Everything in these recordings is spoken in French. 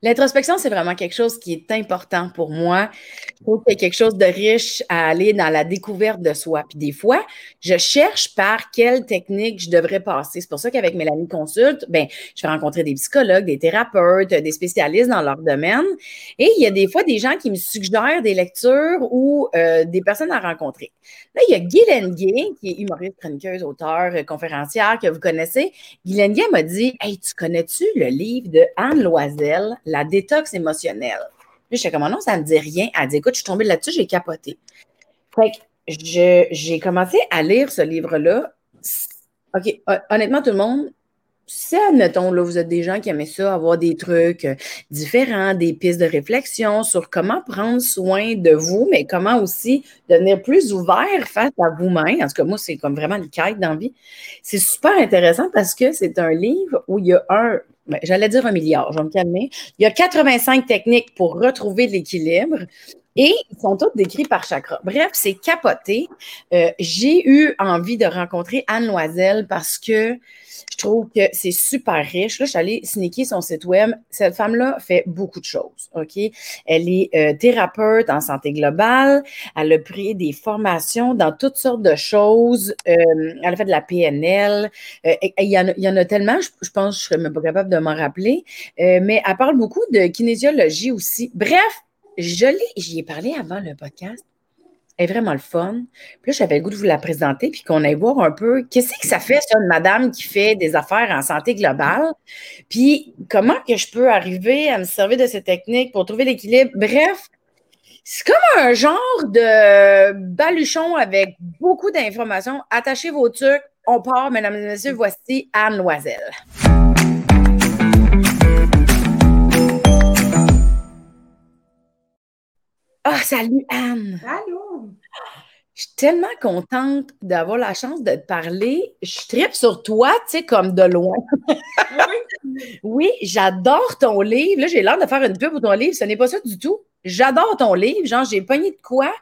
L'introspection, c'est vraiment quelque chose qui est important pour moi. Je trouve qu'il y a quelque chose de riche à aller dans la découverte de soi. Puis des fois, je cherche par quelle technique je devrais passer. C'est pour ça qu'avec Mélanie Consulte, ben, je vais rencontrer des psychologues, des thérapeutes, des spécialistes dans leur domaine. Et il y a des fois des gens qui me suggèrent des lectures ou euh, des personnes à rencontrer. Là, il y a Guylaine Gay, qui est humoriste, chroniqueuse, auteur, conférencière, que vous connaissez. Guylaine Gay m'a dit Hey, tu connais-tu le livre de Anne Loisel? La détox émotionnelle. Puis je sais comment non, ça ne me dit rien. Elle dit écoute, je suis tombée là-dessus, j'ai capoté. Fait que j'ai commencé à lire ce livre-là. OK, honnêtement, tout le monde, si, admettons, là, vous êtes des gens qui aimaient ça, avoir des trucs euh, différents, des pistes de réflexion sur comment prendre soin de vous, mais comment aussi devenir plus ouvert face à vous-même. En tout cas, moi, c'est comme vraiment une quête d'envie. C'est super intéressant parce que c'est un livre où il y a un, ben, j'allais dire un milliard, je vais me calmer. Il y a 85 techniques pour retrouver l'équilibre. Et ils sont tous décrits par chakra. Bref, c'est capoté. Euh, j'ai eu envie de rencontrer Anne Loisel parce que je trouve que c'est super riche. Là, je suis allée sneaker son site web. Cette femme-là fait beaucoup de choses. OK? Elle est euh, thérapeute en santé globale. Elle a pris des formations dans toutes sortes de choses. Euh, elle a fait de la PNL. il, y en a, tellement, je, pense que je ne serais même pas capable de m'en rappeler. mais elle parle beaucoup de kinésiologie aussi. Bref, je l'ai, j'y ai parlé avant le podcast. Elle est vraiment le fun. Puis là, j'avais le goût de vous la présenter, puis qu'on aille voir un peu qu'est-ce que ça fait, ça, une madame qui fait des affaires en santé globale. Puis comment que je peux arriver à me servir de ces techniques pour trouver l'équilibre? Bref, c'est comme un genre de baluchon avec beaucoup d'informations. Attachez vos trucs. On part, mesdames et messieurs. Voici Anne Loisel. Ah, salut Anne! Allô! Je suis tellement contente d'avoir la chance de te parler. Je tripe sur toi, tu sais, comme de loin. oui, oui j'adore ton livre. Là, j'ai l'air de faire une pub pour ton livre. Ce n'est pas ça du tout. J'adore ton livre. Genre, j'ai pogné de quoi.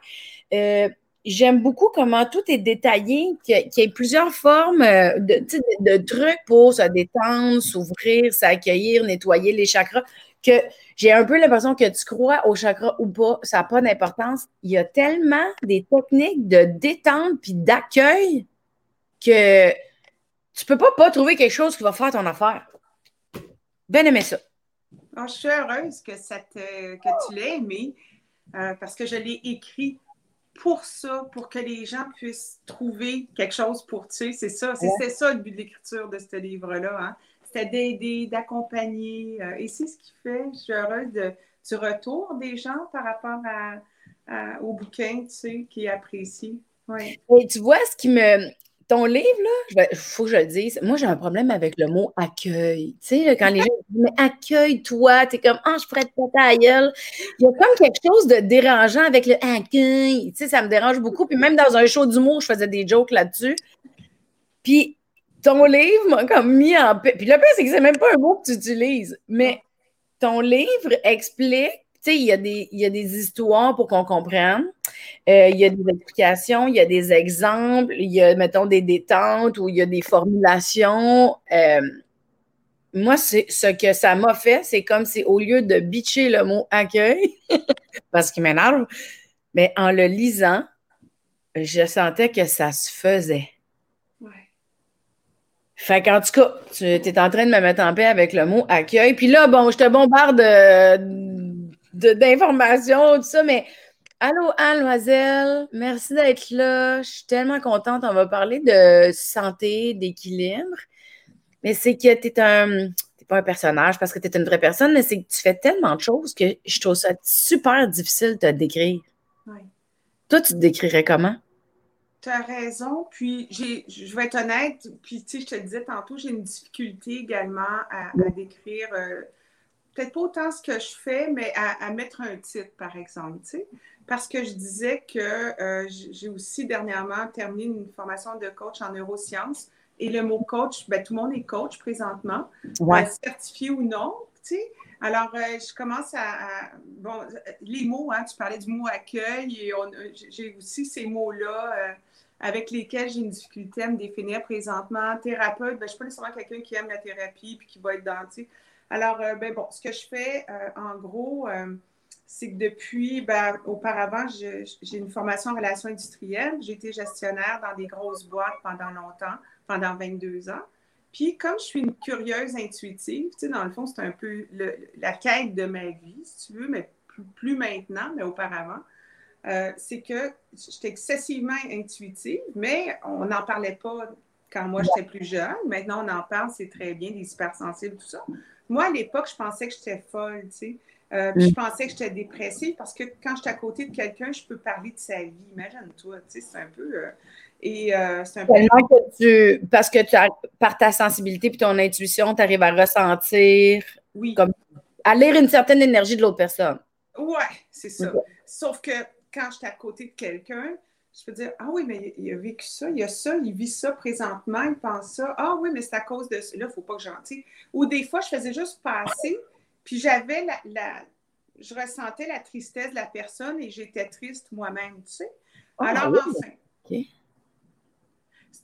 Euh, j'aime beaucoup comment tout est détaillé, qu'il y ait plusieurs formes euh, de, de, trucs pour se détendre, s'ouvrir, s'accueillir, nettoyer les chakras que j'ai un peu l'impression que tu crois au chakra ou pas, ça n'a pas d'importance. Il y a tellement des techniques de détente puis d'accueil que tu peux pas pas trouver quelque chose qui va faire ton affaire. Bien aimé ça. Ah, je suis heureuse que, ça que tu l'aies aimé euh, parce que je l'ai écrit pour ça, pour que les gens puissent trouver quelque chose pour tu. C'est ça, c'est ça le but de l'écriture de ce livre-là. Hein? C'était d'aider, d'accompagner. Euh, et c'est ce qui fait, je suis heureuse du retour des gens par rapport au bouquin, tu sais, qui apprécient. Ouais. Et tu vois, ce qui me. Ton livre, là, il faut que je le dise, moi j'ai un problème avec le mot accueil. Tu sais, quand les gens disent Mais accueille-toi, t'es comme Ah, je pourrais te péter à. Il y a comme quelque chose de dérangeant avec le accueil. Tu sais, ça me dérange beaucoup. Puis même dans un show d'humour, je faisais des jokes là-dessus. Puis ton livre m'a comme mis en paix. Puis le pire, c'est que c'est même pas un mot que tu utilises, mais ton livre explique, tu sais, il y, a des, il y a des histoires pour qu'on comprenne. Euh, il y a des explications, il y a des exemples, il y a, mettons, des détentes ou il y a des formulations. Euh, moi, ce que ça m'a fait, c'est comme si au lieu de bitcher le mot accueil, parce qu'il m'énerve, mais en le lisant, je sentais que ça se faisait. Fait qu'en tout cas, tu es en train de me mettre en paix avec le mot accueil. Puis là, bon, je te bombarde d'informations, tout ça, mais allô, Anne Loiselle, merci d'être là. Je suis tellement contente. On va parler de santé, d'équilibre. Mais c'est que tu es un. pas un personnage parce que tu es une vraie personne, mais c'est que tu fais tellement de choses que je trouve ça super difficile de te décrire. Oui. Toi, tu te décrirais comment? Tu as raison. Puis, je vais être honnête, puis tu sais, je te le disais tantôt, j'ai une difficulté également à, décrire, euh, peut-être pas autant ce que je fais, mais à, mettre un titre, par exemple, tu sais. Parce que je disais que euh, j'ai aussi dernièrement terminé une formation de coach en neurosciences. Et le mot coach, ben, tout le monde est coach présentement, ouais. Euh, certifié ou non, tu sais. Alors, je commence à, Bon, les mots, hein, tu parlais du mot accueil, et j'ai aussi ces mots-là avec lesquels j'ai une difficulté à me définir présentement. Thérapeute, ben, je ne suis pas nécessairement quelqu'un qui aime la thérapie puis qui va être dentiste. Alors, ben bon, ce que je fais, en gros, c'est que depuis, ben, auparavant, j'ai une formation en relations industrielles. J'ai été gestionnaire dans des grosses boîtes pendant longtemps, pendant 22 ans. Puis, comme je suis une curieuse intuitive, tu sais, dans le fond, c'est un peu la quête de ma vie, si tu veux, mais plus, maintenant, mais auparavant. Euh, c'est que j'étais excessivement intuitive, mais on n'en parlait pas quand moi j'étais plus jeune. Maintenant, on en parle, c'est très bien, des hypersensibles, tout ça. Moi, à l'époque, je pensais que j'étais folle, tu sais. Euh, puis je mm. pensais que j'étais dépressive parce que quand je suis à côté de quelqu'un, je peux parler de sa vie. Imagine-toi, tu sais, c'est un peu. Euh, et euh, c'est un peu. Que tu, parce que tu par ta sensibilité puis ton intuition, tu arrives à ressentir. Oui. Comme, à lire une certaine énergie de l'autre personne. Ouais, c'est ça. Sauf que quand je suis à côté de quelqu'un, je peux dire Ah oui, mais il a vécu ça, il a ça, il vit ça présentement, il pense ça. Ah oui, mais c'est à cause de ça. Là, il ne faut pas que j'en Ou des fois, je faisais juste passer puis j'avais la, Je ressentais la tristesse de la personne et j'étais triste moi-même, tu sais. Ah, Alors, enfin.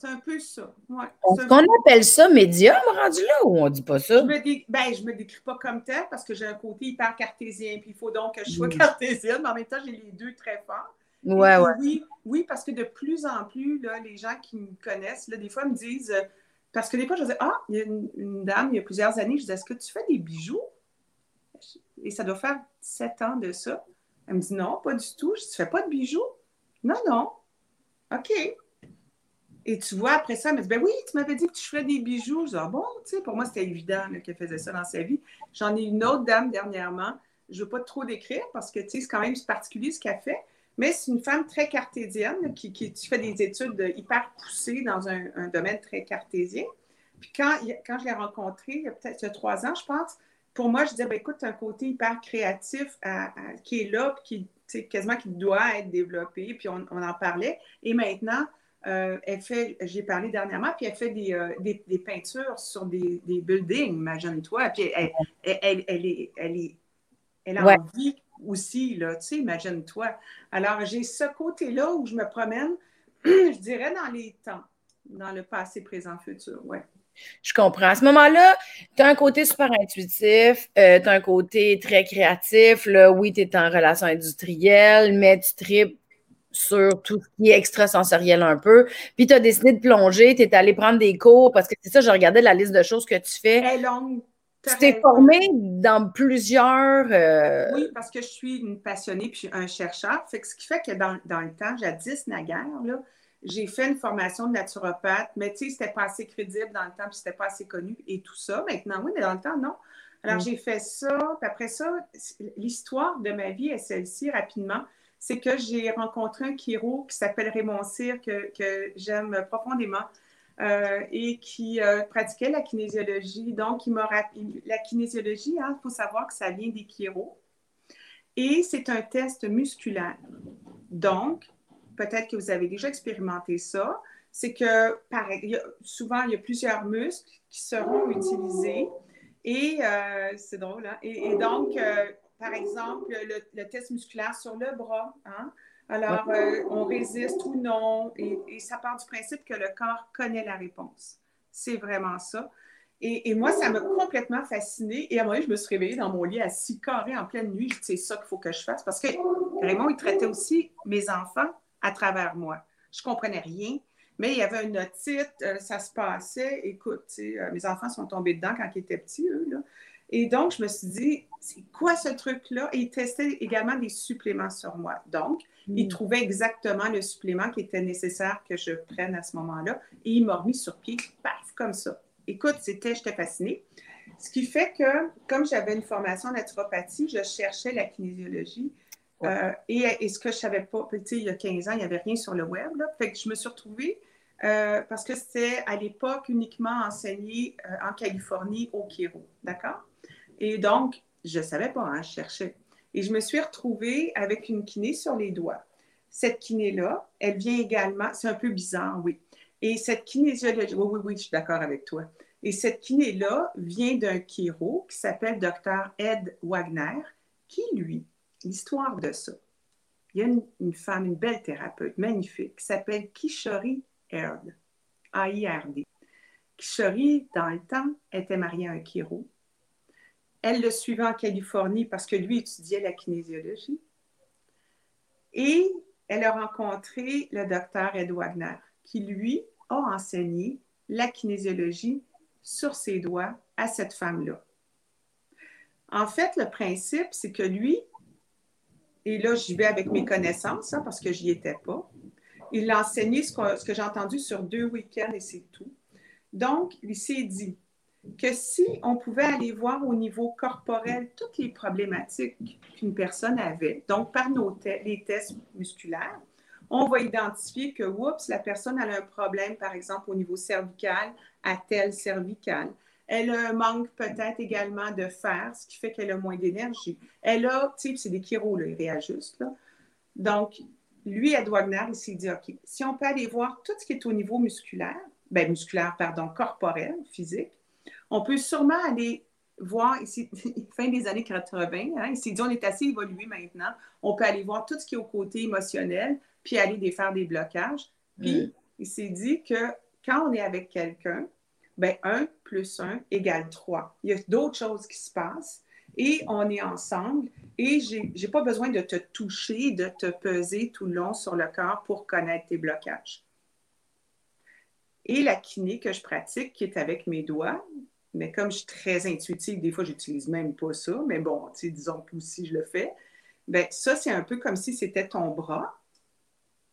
C'est un peu ça. Ouais, Est-ce qu'on appelle ça médium rendu là ou on dit pas ça? Je me, ben, je me décris pas comme tel parce que j'ai un côté hyper cartésien, puis il faut donc que je sois cartésienne, mais en même temps, j'ai les deux très forts. Ouais, ouais. Oui, oui, parce que de plus en plus, là, les gens qui me connaissent, là, des fois, me disent, euh, parce que des fois, je disais, ah, il y a une, une, dame, il y a plusieurs années, je disais, est-ce que tu fais des bijoux? et ça doit faire sept ans de ça. Elle me dit non, pas du tout. Je dis, tu fais pas de bijoux? Non, non. OK. Et tu vois, après ça, elle me dit, ben oui, tu m'avais dit que tu ferais des bijoux. Je dis, ah bon, tu sais, pour moi, c'était évident qu'elle faisait ça dans sa vie. J'en ai une autre dame dernièrement. Je ne veux pas trop décrire parce que, tu sais, c'est quand même particulier ce qu'elle fait. Mais c'est une femme très cartésienne qui, qui, fait des études hyper poussées dans un, domaine très cartésien. Puis quand, quand je l'ai rencontrée, il y a peut-être trois ans, je pense, pour moi, je disais, ben, écoute, un côté hyper créatif qui est là, qui, quasiment qui doit être développé, puis on, en parlait. Et maintenant, euh, elle fait, j'ai parlé dernièrement, puis elle fait des, euh, peintures sur des, buildings, imagine-toi. Puis elle, elle, elle, est, elle, est, elle a envie aussi, là, tu sais, imagine-toi. Alors, j'ai ce côté-là où je me promène, je dirais, dans les temps, dans le passé, présent, futur, ouais. Je comprends. À ce moment-là, tu as un côté super intuitif, euh, tu as un côté très créatif. Là, oui, tu es en relation industrielle, mais tu tripes sur tout ce qui est extrasensoriel un peu. Puis tu as décidé de plonger, tu es allé prendre des cours parce que c'est ça, je regardais la liste de choses que tu fais. Très longue. Tu t'es formé dans plusieurs. Euh, oui, parce que je suis une passionnée puis un chercheur. Fait que ce qui fait que dans, dans le temps, jadis, naguère, là, j'ai fait une formation de naturopathe, mais tu sais, c'était pas assez crédible dans le temps, puis c'était pas assez connu et tout ça. Maintenant, oui, mais dans le temps, non. Alors, mm. j'ai fait ça, puis après ça, l'histoire de ma vie est celle-ci rapidement. C'est que j'ai rencontré un chiro qui s'appelle Raymond Cyr, que, j'aime profondément, euh, et qui euh, pratiquait la kinésiologie. Donc, il m'a la kinésiologie, il hein, faut savoir que ça vient des chiros. Et c'est un test musculaire. Donc, peut-être que vous avez déjà expérimenté ça, c'est que souvent, il y a plusieurs muscles qui seront utilisés. Et euh, c'est drôle, hein? et, donc, par exemple, le, test musculaire sur le bras. Hein? Alors, euh, on résiste ou non, et, ça part du principe que le corps connaît la réponse. C'est vraiment ça. Et, moi, ça m'a complètement fascinée. Et à un moment je me suis réveillée dans mon lit à six carrés en pleine nuit. C'est ça qu'il faut que je fasse. Parce que Raymond, il traitait aussi mes enfants à travers moi. Je comprenais rien, mais il y avait une otite, euh, ça se passait. Écoute, euh, mes enfants sont tombés dedans quand ils étaient petits, eux. Là. Et donc, je me suis dit, c'est quoi ce truc-là? Et ils testaient également des suppléments sur moi. Donc, il ils mm. trouvaient exactement le supplément qui était nécessaire que je prenne à ce moment-là. Et ils m'ont remis sur pied, paf, comme ça. Écoute, c'était, j'étais fascinée. Ce qui fait que, comme j'avais une formation en naturopathie, je cherchais la kinésiologie. Euh, et, ce que je savais pas, il y a 15 ans, il n'y avait rien sur le web. Fait que je me suis retrouvée, euh, parce que c'était à l'époque uniquement enseigné euh, en Californie au Kiro. D'accord? Et donc, je ne savais pas, hein, je cherchais. Et je me suis retrouvée avec une kiné sur les doigts. Cette kiné-là, elle vient également, c'est un peu bizarre, oui. Et cette kinésiologie, oui, oui, oui, je suis d'accord avec toi. Et cette kiné-là vient d'un chiro qui s'appelle Dr. Ed Wagner, qui, lui, l'histoire de ça. Il y a une, femme, une belle thérapeute magnifique qui s'appelle Kishori Erd, A-I-R-D. Kishori, dans le temps, était mariée à un chiro. Elle le suivait en Californie parce que lui étudiait la kinésiologie. Et elle a rencontré le docteur Ed Wagner, qui lui a enseigné la kinésiologie sur ses doigts à cette femme-là. En fait, le principe, c'est que lui, et là, j'y vais avec mes connaissances, hein, parce que je n'y étais pas, il a enseigné ce que, ce que j'ai entendu sur deux week-ends et c'est tout. Donc, il s'est dit que si on pouvait aller voir au niveau corporel toutes les problématiques qu'une personne avait, donc par nos les tests musculaires, on va identifier que, oups, la personne a un problème, par exemple, au niveau cervical, à tel cervical. Elle manque peut-être également de fer, ce qui fait qu'elle a moins d'énergie. Elle a, tu sais, c'est des chiros, là, ils réajustent. Là. Donc, lui, Ed Wagner, il s'est dit, OK, si on peut aller voir tout ce qui est au niveau musculaire, ben musculaire, pardon, corporel, physique, on peut sûrement aller voir, ici, fin des années 80, hein, il s'est dit, on est assez évolué maintenant, on peut aller voir tout ce qui est au côté émotionnel, puis aller défaire des blocages. Puis, il s'est dit que quand on est avec quelqu'un, ben 1 plus 1 égale 3. Il y a d'autres choses qui se passent et on est ensemble et je n'ai pas besoin de te toucher, de te peser tout le long sur le corps pour connaître tes blocages. Et la kiné que je pratique, qui est avec mes doigts, mais comme je suis très intuitive, des fois, j'utilise même pas ça, mais bon, disons que si je le fais, ben ça, c'est un peu comme si c'était ton bras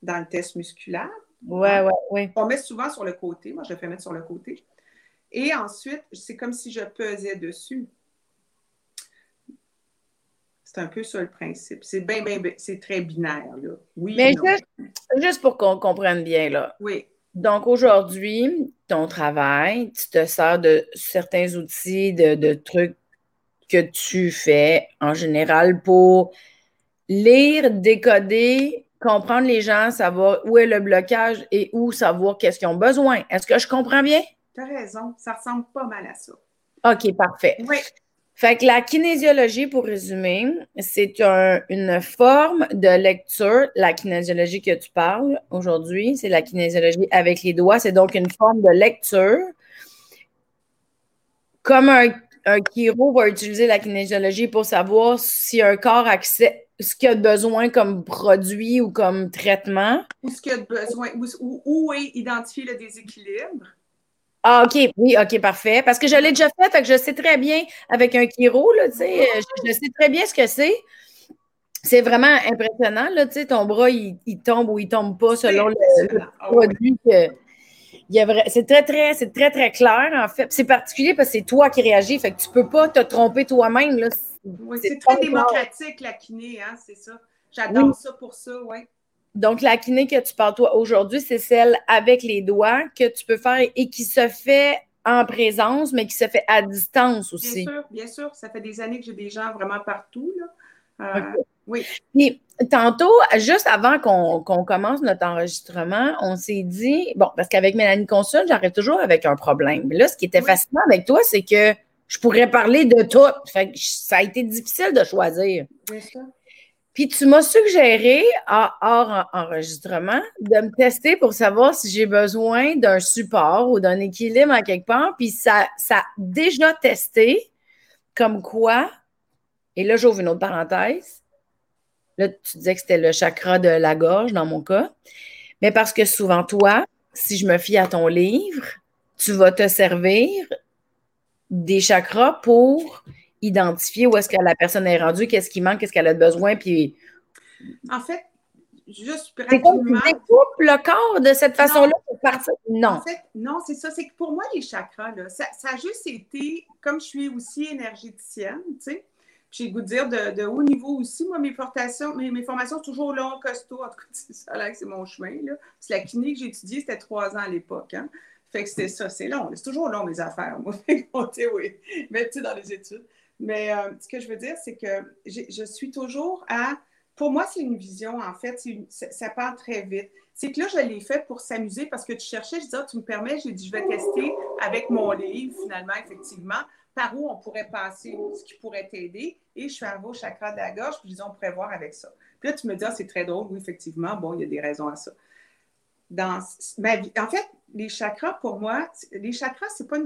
dans le test musculaire. Ouais, ouais, ouais. On met souvent sur le côté. Moi, je le fais mettre sur le côté. Et ensuite, c'est comme si je pesais dessus. C'est un peu ça le principe. C'est bien, bien, c'est très binaire, là. Oui. Mais juste, pour qu'on comprenne bien, là. Oui. Donc aujourd'hui, ton travail, tu te sers de certains outils, de, de trucs que tu fais en général pour lire, décoder, comprendre les gens, savoir où est le blocage et où savoir qu'est-ce qu'ils ont besoin. Est-ce que je comprends bien? Tu as raison, ça ressemble pas mal à ça. OK, parfait. Oui. Fait que la kinésiologie, pour résumer, c'est une forme de lecture. La kinésiologie que tu parles aujourd'hui, c'est la kinésiologie avec les doigts. C'est donc une forme de lecture. Comme un, un chiro va utiliser la kinésiologie pour savoir si un corps accepte ce qu'il a besoin comme produit ou comme traitement. Ou ce qu'il a besoin, où, où est identifié le déséquilibre. Ah, OK, oui, OK, parfait. Parce que je l'ai déjà fait, fait que je sais très bien avec un chiro, là, tu sais, euh, je, sais très bien ce que c'est. C'est vraiment impressionnant, là, tu sais, ton bras, il, tombe ou il tombe pas selon le, ah produit que. C'est très, très, c'est très, très clair, en fait. C'est particulier parce que c'est toi qui réagis, fait que tu peux pas te tromper toi-même, là. Oui, c'est très démocratique, la kiné, hein, c'est ça. J'adore ça pour ça, oui. Donc, la kiné que tu parles toi aujourd'hui, c'est celle avec les doigts que tu peux faire et qui se fait en présence, mais qui se fait à distance aussi. Bien sûr, bien sûr. Ça fait des années que j'ai des gens vraiment partout. Là. Euh, oui. Puis, tantôt, juste avant qu'on commence notre enregistrement, on s'est dit, bon, parce qu'avec Mélanie Consul, j'arrive toujours avec un problème. Mais là, ce qui était fascinant avec toi, c'est que je pourrais parler de tout. Fait que ça a été difficile de choisir. Bien sûr. Puis tu m'as suggéré, hors enregistrement, de me tester pour savoir si j'ai besoin d'un support ou d'un équilibre en quelque part. Puis ça, a déjà testé comme quoi, et là j'ouvre une autre parenthèse. Là, tu disais que c'était le chakra de la gorge dans mon cas. Mais parce que souvent, toi, si je me fie à ton livre, tu vas te servir des chakras pour identifier où est-ce que la personne est rendue, qu'est-ce qui manque, qu'est-ce qu'elle a besoin, puis... En fait, juste rapidement... tu découpes le corps de cette façon-là pour partir? Non. En fait, non, c'est ça. C'est que pour moi, les chakras, là, ça, a juste été, comme je suis aussi énergéticienne, tu sais, j'ai le goût de dire de, haut niveau aussi. Moi, mes formations, mes, mes formations sont toujours long, costaud. En tout cas, c'est ça là c'est mon chemin. C'est la clinique que j'ai étudiée, c'était trois ans à l'époque. Hein. Fait que c'était ça, c'est long. C'est toujours long, mes affaires. Moi, oui. Mais tu sais, dans les études. Mais euh, ce que je veux dire, c'est que je suis toujours à. Pour moi, c'est une vision, en fait. ça, part très vite. C'est que là, je l'ai fait pour s'amuser parce que tu cherchais, je disais, ah, tu me permets, j'ai dit, je vais tester avec mon livre, finalement, effectivement, par où on pourrait passer, ce qui pourrait t'aider. Et je suis arrivée au chakra de la gorge, puis je disais, on pourrait voir avec ça. Puis là, tu me dis, ah, c'est très drôle, oui, effectivement, bon, il y a des raisons à ça. Dans ma vie. En fait, les chakras, pour moi, les chakras, c'est pas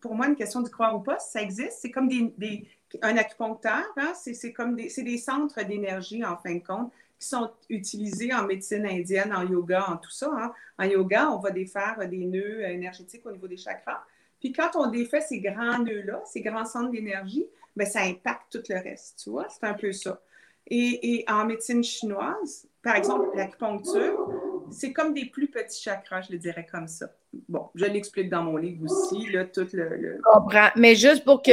pour moi une question de croire ou pas, ça existe. C'est comme des, un acupuncteur, hein? c'est comme des, des centres d'énergie, en fin de compte, qui sont utilisés en médecine indienne, en yoga, en tout ça. Hein. En yoga, on va défaire des nœuds énergétiques au niveau des chakras. Puis quand on défait ces grands nœuds-là, ces grands centres d'énergie, bien, ça impacte tout le reste, tu vois? C'est un peu ça. Et, en médecine chinoise, par exemple, l'acupuncture, c'est comme des plus petits chakras, je le dirais comme ça. Bon, je l'explique dans mon livre aussi, là, tout le... Je comprends. Mais juste pour que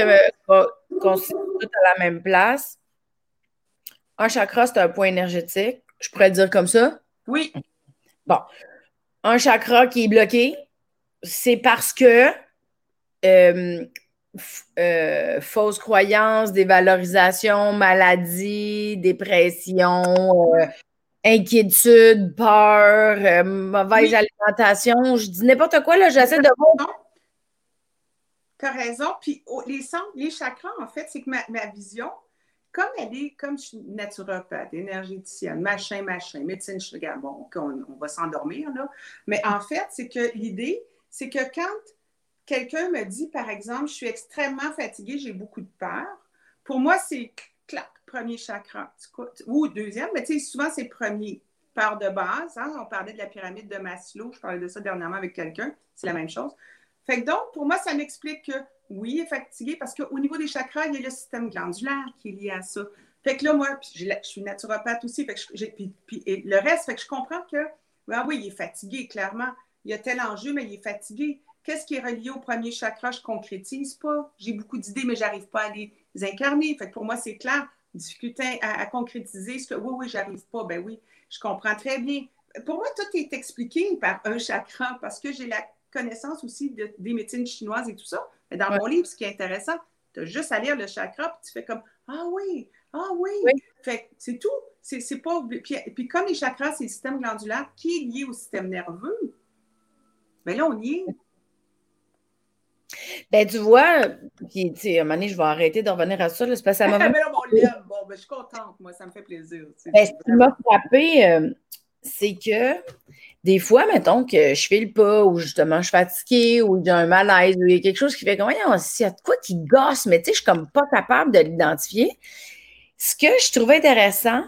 qu'on soit tout à la même place, un chakra, c'est un point énergétique. Je pourrais le dire comme ça? Oui. Bon. Un chakra qui est bloqué, c'est parce que euh, euh, fausses croyances, dévalorisation, maladie, dépression, euh, inquiétude, peur, mauvaise alimentation. Je dis n'importe quoi, là, j'essaie de voir. Tu as raison. Puis les, les chakras, en fait, c'est que ma, ma vision, comme elle est, comme je suis naturopathe, énergéticienne, machin, machin, médecine, je regarde, bon, on, va s'endormir, là. Mais en fait, c'est que l'idée, c'est que quand quelqu'un me dit, par exemple, je suis extrêmement fatiguée, j'ai beaucoup de peur, pour moi, c'est premier chakra, ou deuxième, mais tu sais, souvent, c'est premier. Peur de base, hein, on parlait de la pyramide de Maslow, je parlais de ça dernièrement avec quelqu'un, c'est la même chose. Fait que donc, pour moi, ça m'explique que oui, fatigué parce qu'au niveau des chakras, il y a le système glandulaire qui est lié à ça. Fait que là, moi, je suis naturopathe aussi, fait que puis, et le reste, fait que je comprends que, ah oui, il est fatigué, clairement. Il y a tel enjeu, mais il est fatigué. Qu'est-ce qui est relié au premier chakra? Je concrétise pas. J'ai beaucoup d'idées, mais j'arrive pas à les incarner. Fait que pour moi, c'est clair. Difficulté à, concrétiser ce que, oui, oui, j'arrive pas. Ben oui, je comprends très bien. Pour moi, tout est expliqué par un chakra parce que j'ai la connaissance aussi des médecines chinoises et tout ça. Mais dans mon livre, ce qui est intéressant, tu as juste à lire le chakra, puis tu fais comme Ah oui, ah oui. Fait c'est tout. C'est pas. Puis, puis, comme les chakras, c'est le système glandulaire qui est lié au système nerveux, bien là, on y est. Ben, tu vois, puis, tu sais, à un moment donné, je vais arrêter de revenir à ça, c'est parce que ça m'a. ben je suis contente, moi, ça me fait plaisir. Ben, ce qui m'a frappé, euh, c'est que des fois, mettons que je file pas, ou justement je suis fatiguée, ou j'ai un malaise, ou il y a quelque chose qui fait comme, s'il y a de quoi qui gosse, mais tu sais, je suis comme pas capable de l'identifier. Ce que je trouvais intéressant,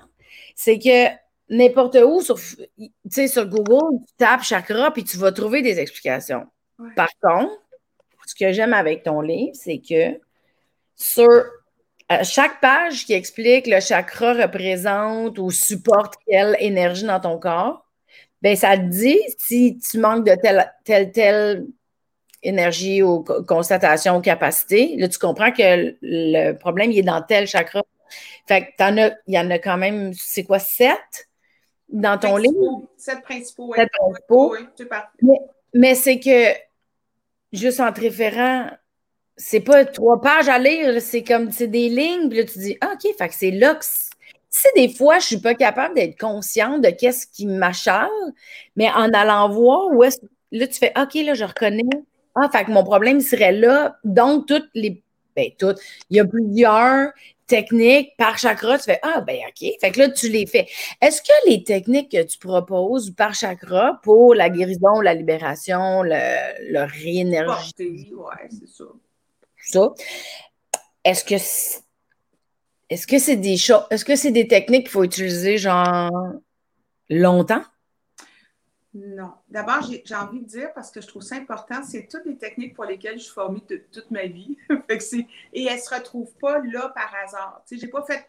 c'est que n'importe où sur, sur Google, tu tapes chakra, puis tu vas trouver des explications. Par contre, ce que j'aime avec ton livre, c'est que sur euh, chaque page qui explique le chakra représente ou supporte quelle énergie dans ton corps, ben ça te dit si tu manques de telle, telle, telle énergie ou constatation ou capacité. Là, tu comprends que le problème, il est dans tel chakra. Fait que as, il y en a quand même, c'est quoi, sept dans ton livre? Sept principaux, Sept principaux. mais, mais c'est que, juste en te référant, c'est pas trois pages à lire, c'est comme, c'est des lignes, puis là, tu dis, ah, OK, c'est là que si des fois, je suis pas capable d'être consciente de qu'est-ce qui m'acharne, mais en allant voir où est-ce là, tu fais OK, là, je reconnais. Ah, mon problème serait là. Donc, toutes les. Ben, toutes. Il y a plusieurs techniques par chakra. Tu fais Ah, ben, OK. Fait que là, tu les fais. Est-ce que les techniques que tu proposes par chakra pour la guérison, la libération, le, le réénergie? Ouais, c'est ça. Ça. Est-ce que est-ce que c'est des choses, est-ce que c'est des techniques qu'il faut utiliser genre longtemps? Non. D'abord, j'ai envie de dire, parce que je trouve ça important, c'est toutes les techniques pour lesquelles je suis formée toute ma vie. et elles ne se retrouvent pas là par hasard. Je n'ai pas fait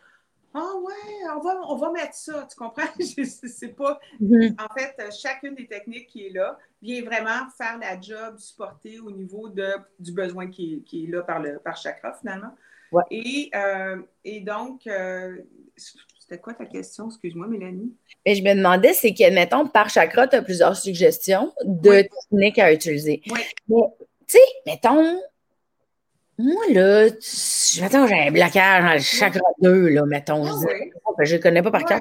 Ah ouais, on va, on va mettre ça, tu comprends? c'est pas. Mm-hmm. En fait, chacune des techniques qui est là vient vraiment faire la job supportée au niveau de, du besoin qui est, là par, le, par chakra, finalement. Et, euh, et, donc, euh, c'était quoi ta question? Excuse-moi, Mélanie. Et je me demandais, c'est que, mettons, par chakra, tu as plusieurs suggestions de techniques à utiliser. Oui. Mais, tu sais, mettons, moi, là, mettons, j'ai un blocage dans le chakra 2, là, mettons. je ne connais pas par cœur.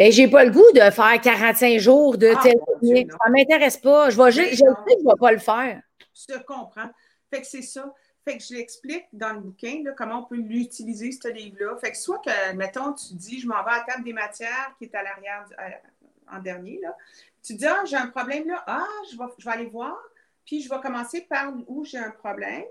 Ben, j'ai pas le goût de faire 45 jours de ah, technique. Ça ne m'intéresse pas. Je vais juste, je sais que je ne vais pas le faire. Je te comprends. Fait que c'est ça. Fait que je l'explique dans le bouquin, comment on peut l'utiliser, ce livre-là. Fait que soit que, mettons, tu dis, je m'en vais à la table des matières qui est à l'arrière, en dernier, là. Tu dis, ah, j'ai un problème là, ah, je vais, je vais aller voir, puis je vais commencer par où j'ai un problème,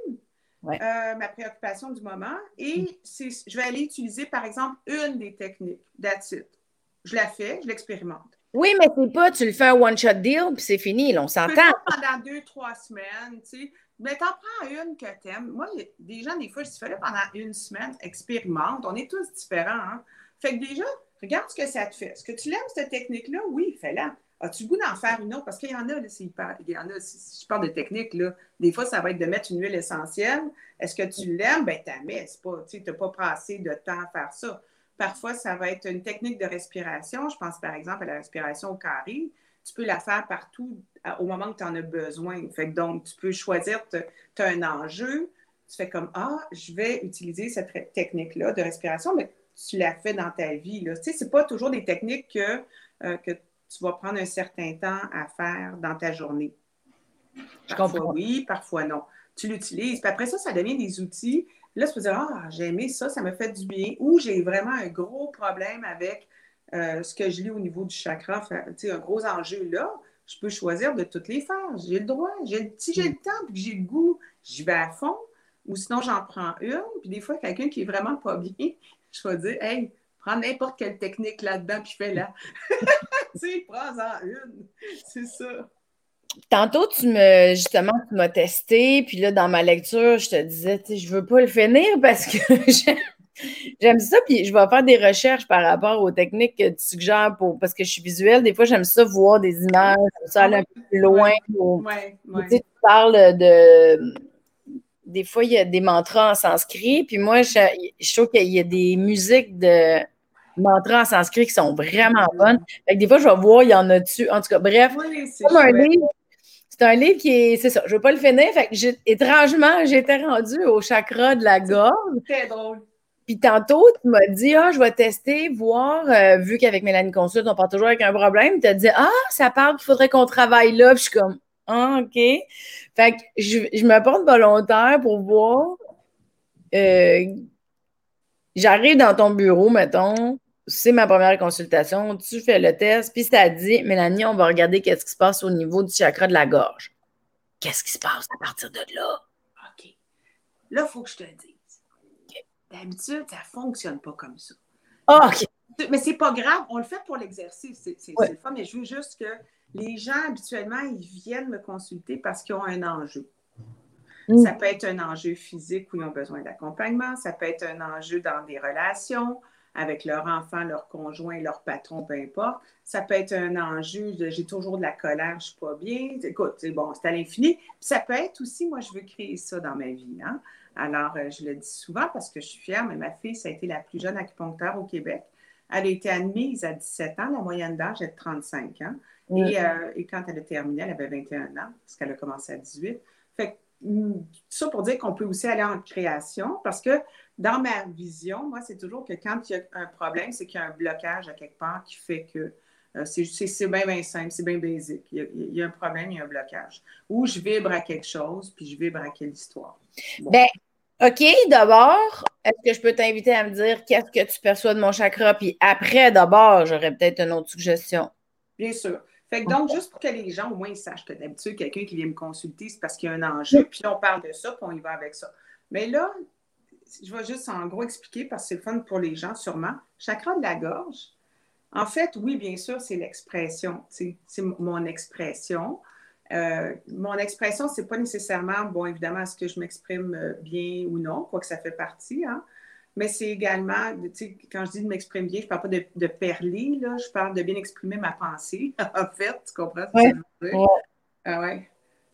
euh, ma préoccupation du moment, et mm. je vais aller utiliser, par exemple, une des techniques. That's it. Je la fais, je l'expérimente. Oui, mais c'est pas, tu le fais un one-shot deal, puis c'est fini, on s'entend. pendant deux, trois semaines, tu sais. Mais t'en prends une que t'aimes. Moi, des gens, des fois, je dis, fais pendant une semaine, expérimente. On est tous différents, hein? Fait que déjà, regarde ce que ça te fait. Est-ce que tu l'aimes, cette technique-là? Oui, fais-la. As-tu le goût d'en faire une autre? Parce qu'il y en a, là, il y en a, si je parle de technique, là, des fois, ça va être de mettre une huile essentielle. Est-ce que tu l'aimes? Ben, t'as mets. Tu n'as pas passé de temps à faire ça. Parfois, ça va être une technique de respiration. Je pense, par exemple, à la respiration au carré. Tu peux la faire partout au moment que tu en as besoin. Fait donc, tu peux choisir, tu as un enjeu. Tu fais comme, ah, je vais utiliser cette technique-là de respiration, mais tu l'as fait dans ta vie. Tu sais, ce n'est pas toujours des techniques que, euh, que tu vas prendre un certain temps à faire dans ta journée. Parfois oui, parfois non. Tu l'utilises. Puis après ça, ça devient des outils. Là, tu peux dire, ah, j'ai aimé ça, ça me fait du bien. Ou j'ai vraiment un gros problème avec euh, ce que je lis au niveau du chakra, tu sais, un gros enjeu là. Je peux choisir de toutes les faire. J'ai le droit. si j'ai le temps et que j'ai le goût, j'y vais à fond. Ou sinon, j'en prends une. Puis des fois, quelqu'un qui est vraiment pas bien, je vais dire, hey, prends n'importe quelle technique là-dedans, puis fais-la. tu sais, prends-en une. C'est ça. Tantôt, tu me, justement, tu m'as testé, puis là, dans ma lecture, je te disais, tu sais, je veux pas le finir parce que j'aime ça, puis je vais faire des recherches par rapport aux techniques que tu suggères pour, parce que je suis visuelle. Des fois, j'aime ça voir des images, ça aller un peu plus loin. Tu, parles de. Des fois, il y a des mantras en sanskrit, puis moi, je, je trouve qu'il y a des musiques de mantras en sanskrit qui sont vraiment bonnes. Fait que des fois, je vais voir, il y en a dessus. En tout cas, bref, comme un livre. C'est un livre qui est, c'est ça, je ne veux pas le finir. Fait que étrangement, j'étais rendue au chakra de la gorge. C'est drôle. Puis tantôt, tu m'as dit, ah, je vais tester, voir, euh, vu qu'avec Mélanie Consulte, on part toujours avec un problème. Tu as dit, ah, ça parle qu'il faudrait qu'on travaille là. Puis je suis comme, ah, OK. Fait que je, je me porte volontaire pour voir. Euh, j'arrive dans ton bureau, mettons, c'est ma première consultation, tu fais le test, puis ça dit, Mélanie, on va regarder qu'est-ce qui se passe au niveau du chakra de la gorge. Qu'est-ce qui se passe à partir de là? OK. Là, il faut que je te dise. D'habitude, ça ne fonctionne pas comme ça. Ah, OK. Mais c'est pas grave, on le fait pour l'exercice, c'est le fun, mais je veux juste que les gens, habituellement, ils viennent me consulter parce qu'ils ont un enjeu. Mm. Ça peut être un enjeu physique où ils ont besoin d'accompagnement, ça peut être un enjeu dans des relations, avec leur enfant, leur conjoint, leur patron, peu importe. Ça peut être un enjeu de j'ai toujours de la colère, je ne suis pas bien. Écoute, c'est bon, c'est à l'infini. ça peut être aussi, moi, je veux créer ça dans ma vie. Hein. Alors, euh, je le dis souvent parce que je suis fière, mais ma fille, ça a été la plus jeune acupuncteur au Québec. Elle a été admise à 17 ans, la moyenne d'âge est de 35 ans. Et, euh, et, quand elle a terminé, elle avait 21 ans, parce qu'elle a commencé à 18. Fait que, mm, ça pour dire qu'on peut aussi aller en création, parce que dans ma vision, moi, c'est toujours que quand il y a un problème, c'est qu'il y a un blocage à quelque part qui fait que euh, c'est bien, bien simple, c'est bien basique. Il y, a, un problème, il y a un blocage. Ou je vibre à quelque chose, puis je vibre à quelle histoire. Bien, OK, d'abord, est-ce que je peux t'inviter à me dire qu'est-ce que tu perçois de mon chakra? Puis après, d'abord, j'aurais peut-être une autre suggestion. Bien sûr. Fait que donc, juste pour que les gens au moins sachent que d'habitude, quelqu'un qui vient me consulter, c'est parce qu'il y a un enjeu, puis on parle de ça, puis on y va avec ça. Mais là, je vais juste en gros expliquer parce que c'est le fun pour les gens sûrement. Chakra de la gorge, en fait, oui, bien sûr, c'est l'expression. C'est mon expression. Euh, mon expression, c'est pas nécessairement, bon, évidemment, est-ce que je m'exprime euh, bien ou non, quoi que ça fait partie, hein? mais c'est également, tu sais, quand je dis de m'exprimer bien, je parle pas de, de, perler, là, je parle de bien exprimer ma pensée, en fait, tu comprends ce que je veux dire? Ah ouais.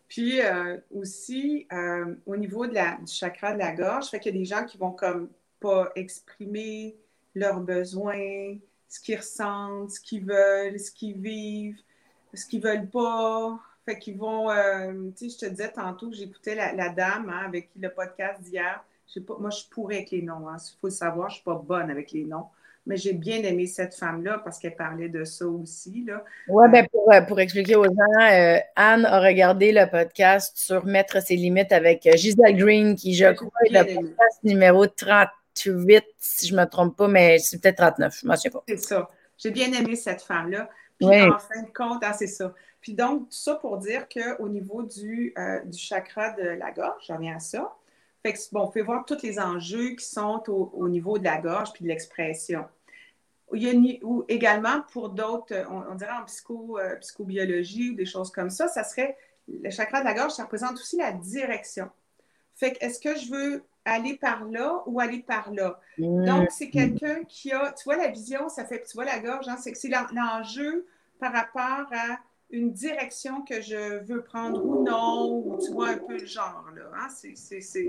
Puis euh, aussi, euh, au niveau de la, du chakra de la gorge, fait y a des gens qui vont comme pas exprimer leurs besoins, ce qu'ils ressentent, ce qu'ils veulent, ce qu'ils vivent, ce qu'ils veulent pas. Fait qu'ils vont, euh, tu sais, je te disais tantôt, j'écoutais la, dame hein, avec qui le podcast d'hier. Moi, je pourrais avec les noms. Hein. Il faut le savoir, je ne suis pas bonne avec les noms mais j'ai bien aimé cette femme-là parce qu'elle parlait de ça aussi. Oui, ben pour, euh, pour, expliquer aux gens, euh, Anne a regardé le podcast sur Mettre ses limites avec euh, Gisèle Green, qui, je crois, est le podcast numéro 38, si je ne me trompe pas, mais c'est peut-être 39, je ne sais pas. C'est ça. J'ai bien aimé cette femme-là Puis en fin de compte, ah, c'est ça. Puis donc, tout ça pour dire qu'au niveau du, euh, du chakra de la gorge, j'en viens à ça. Fait que, bon, on peut voir tous les enjeux qui sont au, niveau de la gorge puis de l'expression. Il y a ou également pour d'autres, on, dirait en psycho, euh, psychobiologie ou des choses comme ça, ça serait le chakra de la gorge, ça représente aussi la direction. Fait que est-ce que je veux aller par là ou aller par là? Mm. Donc, c'est quelqu'un qui a, tu vois, la vision, ça fait, tu vois, la gorge, hein, c'est que c'est l'enjeu par rapport à une direction que je veux prendre ou non, ou tu vois un peu le genre, là. Hein? C'est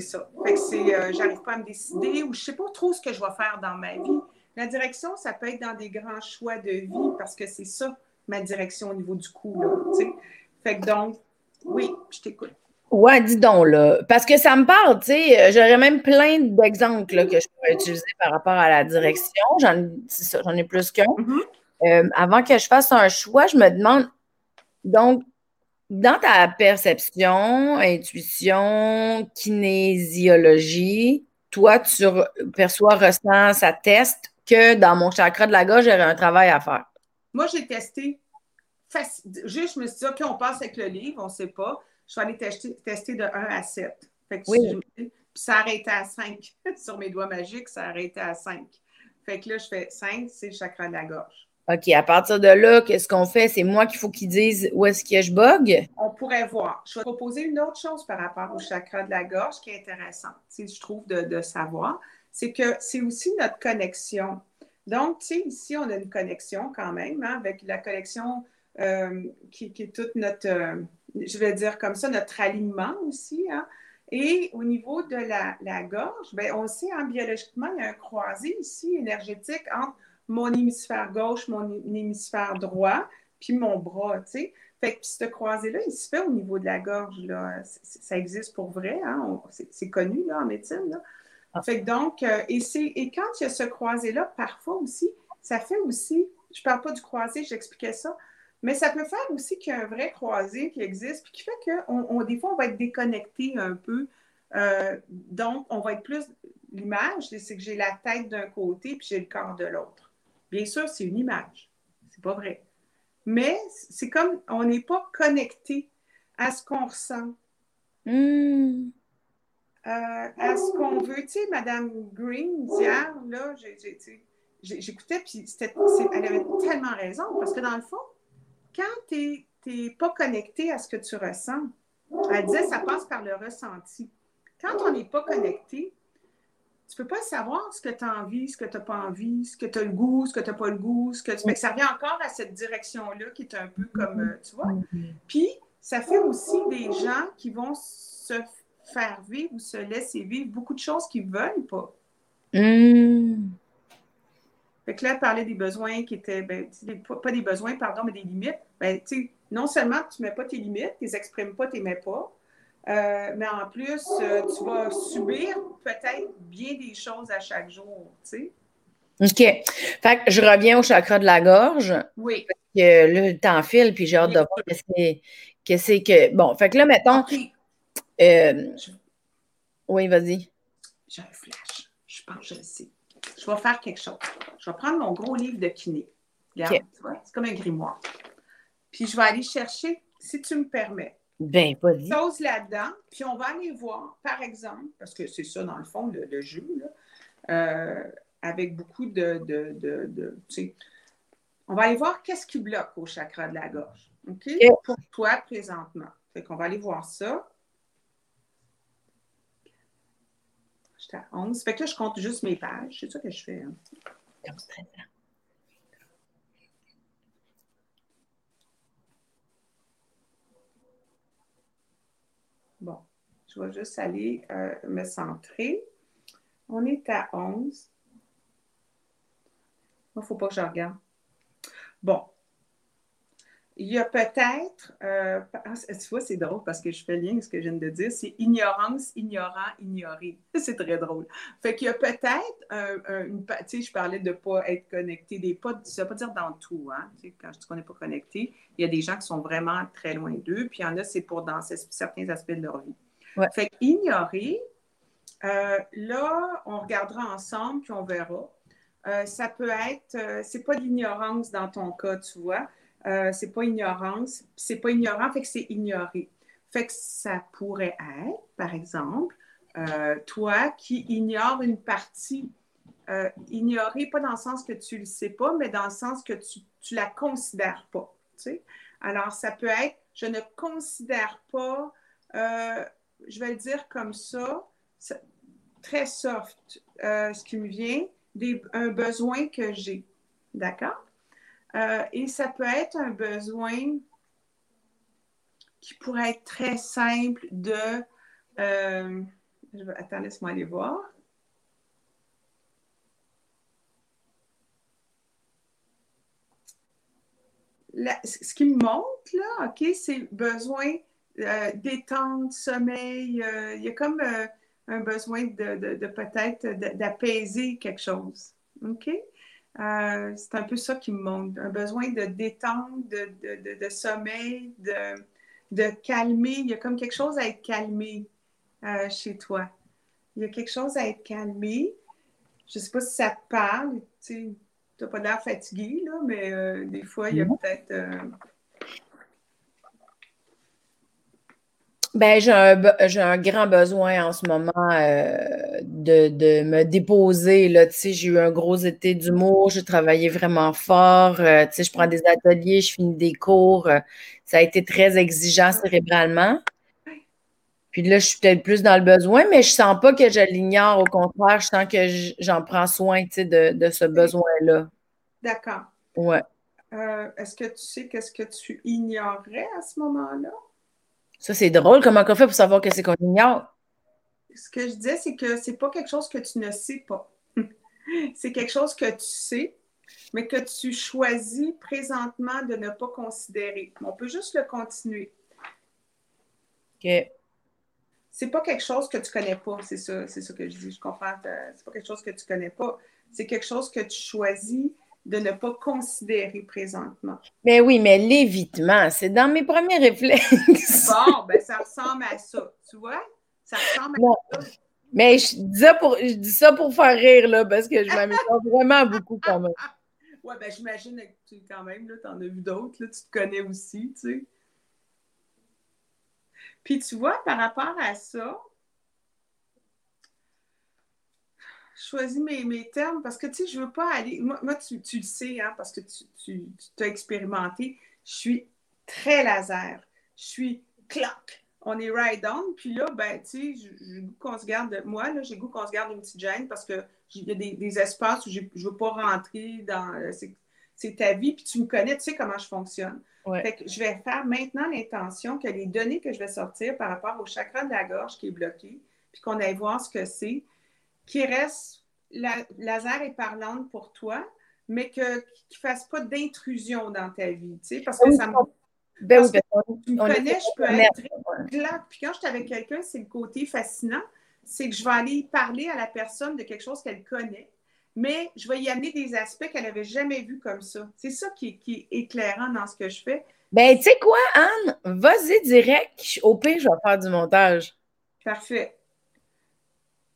ça. Fait que c'est, euh, j'arrive pas à me décider ou je sais pas trop ce que je vais faire dans ma vie. La direction, ça peut être dans des grands choix de vie parce que c'est ça, ma direction au niveau du coup, là. Fait que donc, oui, je t'écoute. Ouais, dis donc, là. Parce que ça me parle, tu sais. Euh, j'aurais même plein d'exemples que je pourrais utiliser par rapport à la direction. J'en ai plus qu'un. Mm-hmm. Euh, avant que je fasse un choix, je me demande, donc, dans ta perception, intuition, kinésiologie, toi, tu perçois, ressens, ça teste que dans mon chakra de la gorge, j'aurais un travail à faire. Moi, j'ai testé. Juste, je me suis dit, OK, on passe avec le livre, on ne sait pas. Je vais aller tester, de 1 à 7. oui. puis ça arrêtait à 5. Sur mes doigts magiques, ça arrêtait à 5. Fait que là, je fais 5, c'est le chakra de la gorge. OK, à partir de là, qu'est-ce qu'on fait? C'est moi qu'il faut qu'ils disent où est-ce que je bug? On pourrait voir. Je vais proposer une autre chose par rapport au chakra de la gorge qui est intéressante, je trouve, de, savoir. C'est que c'est aussi notre connexion. Donc, tu ici, on a une connexion quand même, hein, avec la connexion euh, qui, est toute notre, euh, je vais dire comme ça, notre alignement aussi. Hein. Et au niveau de la, gorge, bien, on sait, hein, biologiquement, il y a un croisé ici énergétique entre mon hémisphère gauche, mon hémisphère droit, puis mon bras, tu sais. Fait que ce croisé-là, il se fait au niveau de la gorge, là. Ça existe pour vrai, hein? C'est connu, là, en médecine, là. Ah. Fait que donc, euh, et, et quand il y a ce croisé-là, parfois aussi, ça fait aussi, je ne parle pas du croisé, j'expliquais ça, mais ça peut faire aussi qu'il y a un vrai croisé qui existe, puis qui fait que on, des fois, on va être déconnecté un peu. Euh, donc, on va être plus. L'image, c'est que j'ai la tête d'un côté, puis j'ai le corps de l'autre. Bien sûr, c'est une image. C'est pas vrai. Mais c'est comme on n'est pas connecté à ce qu'on ressent. Hmm. Euh, à ce qu'on veut. Tu sais, Madame Green, hier, là, j'écoutais, puis elle avait tellement raison, parce que dans le fond, quand tu n'es pas connecté à ce que tu ressens, elle disait ça passe par le ressenti. Quand on n'est pas connecté, tu ne peux pas savoir ce que tu as envie, ce que tu n'as pas envie, ce que tu as le goût, ce que tu n'as pas le goût. Ce que tu... ça revient encore à cette direction-là qui est un peu comme, euh, tu vois. Puis, ça fait aussi des gens qui vont se faire vivre ou se laisser vivre beaucoup de choses qu'ils ne veulent pas. Mmh. Fait que là, parler des besoins qui étaient, ben, pas des besoins, pardon, mais des limites. Ben, non seulement tu ne mets pas tes limites, tu ne les exprimes pas, tu ne les mets pas, euh, mais en plus, euh, tu vas subir peut-être bien des choses à chaque jour, tu sais. OK. Fait que je reviens au chakra de la gorge. Oui. Parce que là, le temps file, puis j'ai hâte de voir qu'est-ce que que. Bon, fait que là, mettons. Euh, oui, vas-y. J'ai un flash. Je pense que je le sais. Je vais faire quelque chose. Je vais prendre mon gros livre de kiné. Regarde, tu vois, c'est comme un grimoire. Puis je vais aller chercher, si tu me permets, ben, pas dit. Chose là-dedans, puis on va aller voir, par exemple, parce que c'est ça, dans le fond, le, jeu, euh, avec beaucoup de. de, on va aller voir qu'est-ce qui bloque au chakra de la gorge. OK? Pour toi, présentement. Fait qu'on va aller voir ça. J'étais à 11. Fait que là, je compte juste mes pages. C'est ça que je fais. Hein. Je vais juste aller euh, me centrer. On est à 11. Il ne faut pas que je regarde. Bon, il y a peut-être, euh, ah, tu vois, c'est drôle parce que je fais lien avec ce que je viens de dire, c'est ignorance, ignorant, ignoré. c'est très drôle. Fait qu'il y a peut-être une, tu sais, je parlais de ne pas être connecté, des ça ne veut pas dire dans tout, hein, quand je dis qu'on n'est pas connecté, il y a des gens qui sont vraiment très loin d'eux, puis il y en a, c'est pour dans certains aspects de leur vie. Fait qu'ignorer, euh, là, on regardera ensemble, puis on verra. Euh, ça peut être, euh, c'est pas l'ignorance dans ton cas, tu vois. C'est pas ignorance, c'est pas ignorant, fait que c'est ignoré. Fait que ça pourrait être, par exemple, toi qui ignores une partie, ignorer pas dans le sens que tu le sais pas, mais dans le sens que tu, tu la considères pas. Tu? Alors, ça peut être, je ne considère pas, je vais le dire comme ça, très soft, ce qui me vient, un besoin que j'ai. D'accord? Euh, et ça peut être un besoin qui pourrait être très simple de... Euh, je attends, laisse-moi aller voir. ce qui me montre, là, OK, c'est besoin euh, détente, sommeil. il y a comme un besoin de, peut-être d'apaiser quelque chose. OK? Euh, c'est un peu ça qui me manque, un besoin de détente, de, sommeil, de, calmer. Il y a comme quelque chose à être calmé euh, chez toi. Il y a quelque chose à être calmé. Je ne sais pas si ça te parle. Tu n'as pas l'air fatigué, là, mais euh, des fois, il y a peut-être Ben, j'ai un, un, grand besoin en ce moment euh, de, me déposer. Là, j'ai eu un gros été d'humour, j'ai travaillé vraiment fort. Euh, je prends des ateliers, je finis des cours. Euh, ça a été très exigeant cérébralement. Puis là, je suis peut-être plus dans le besoin, mais je sens pas que je l'ignore. Au contraire, je sens que j'en prends soin de, de ce besoin-là. D'accord. Ouais. Est-ce que tu sais qu'est-ce que tu ignorais à ce moment-là? Ça, c'est drôle. Comment on fait pour savoir que c'est qu'on ignore? Ce que je disais, c'est que c'est pas quelque chose que tu ne sais pas. c'est quelque chose que tu sais, mais que tu choisis présentement de ne pas considérer. On peut juste le continuer. OK. C'est pas quelque chose que tu connais pas, c'est ça, c'est ça que je dis. Je comprends. C'est pas quelque chose que tu connais pas. C'est quelque chose que tu choisis de ne pas considérer présentement. Mais oui, mais l'évitement, c'est dans mes premiers réflexes. Bon, ben ça ressemble à ça, tu vois? Ça ressemble à ça. Mais je dis, ça pour, je dis ça pour faire rire, là, parce que je m'améliore vraiment beaucoup quand même. Oui, ben j'imagine que tu quand même, là, tu en as vu d'autres, là, tu te connais aussi, tu sais. Puis tu vois, par rapport à ça, choisis mes, mes, termes parce que, tu sais, je veux pas aller. Moi, tu, le sais, hein, parce que tu, tu, t'as expérimenté. Je suis très laser. Je suis clock. On est ride on. Puis là, ben, tu sais, j'ai goût qu'on se garde. Moi, là, j'ai goût qu'on se garde une petite gêne parce que il y a des, espaces où je ne veux pas rentrer dans. Euh, c'est ta vie, puis tu me connais, tu sais comment je fonctionne. Fait que je vais faire maintenant l'intention que les données que je vais sortir par rapport au chakra de la gorge qui est bloqué, puis qu'on aille voir ce que c'est, qui reste la, laser et parlante pour toi, mais que, ne fasse pas d'intrusion dans ta vie, tu sais, parce que ça me... Ben parce que tu me connais, je peux être très Puis quand je suis avec quelqu'un, c'est le côté fascinant, c'est que je vais aller parler à la personne de quelque chose qu'elle connaît, mais je vais y amener des aspects qu'elle n'avait jamais vus comme ça. C'est ça qui, qui, est éclairant dans ce que je fais. Ben, tu sais quoi, Anne? Vas-y direct. Au pire, je vais faire du montage. Parfait.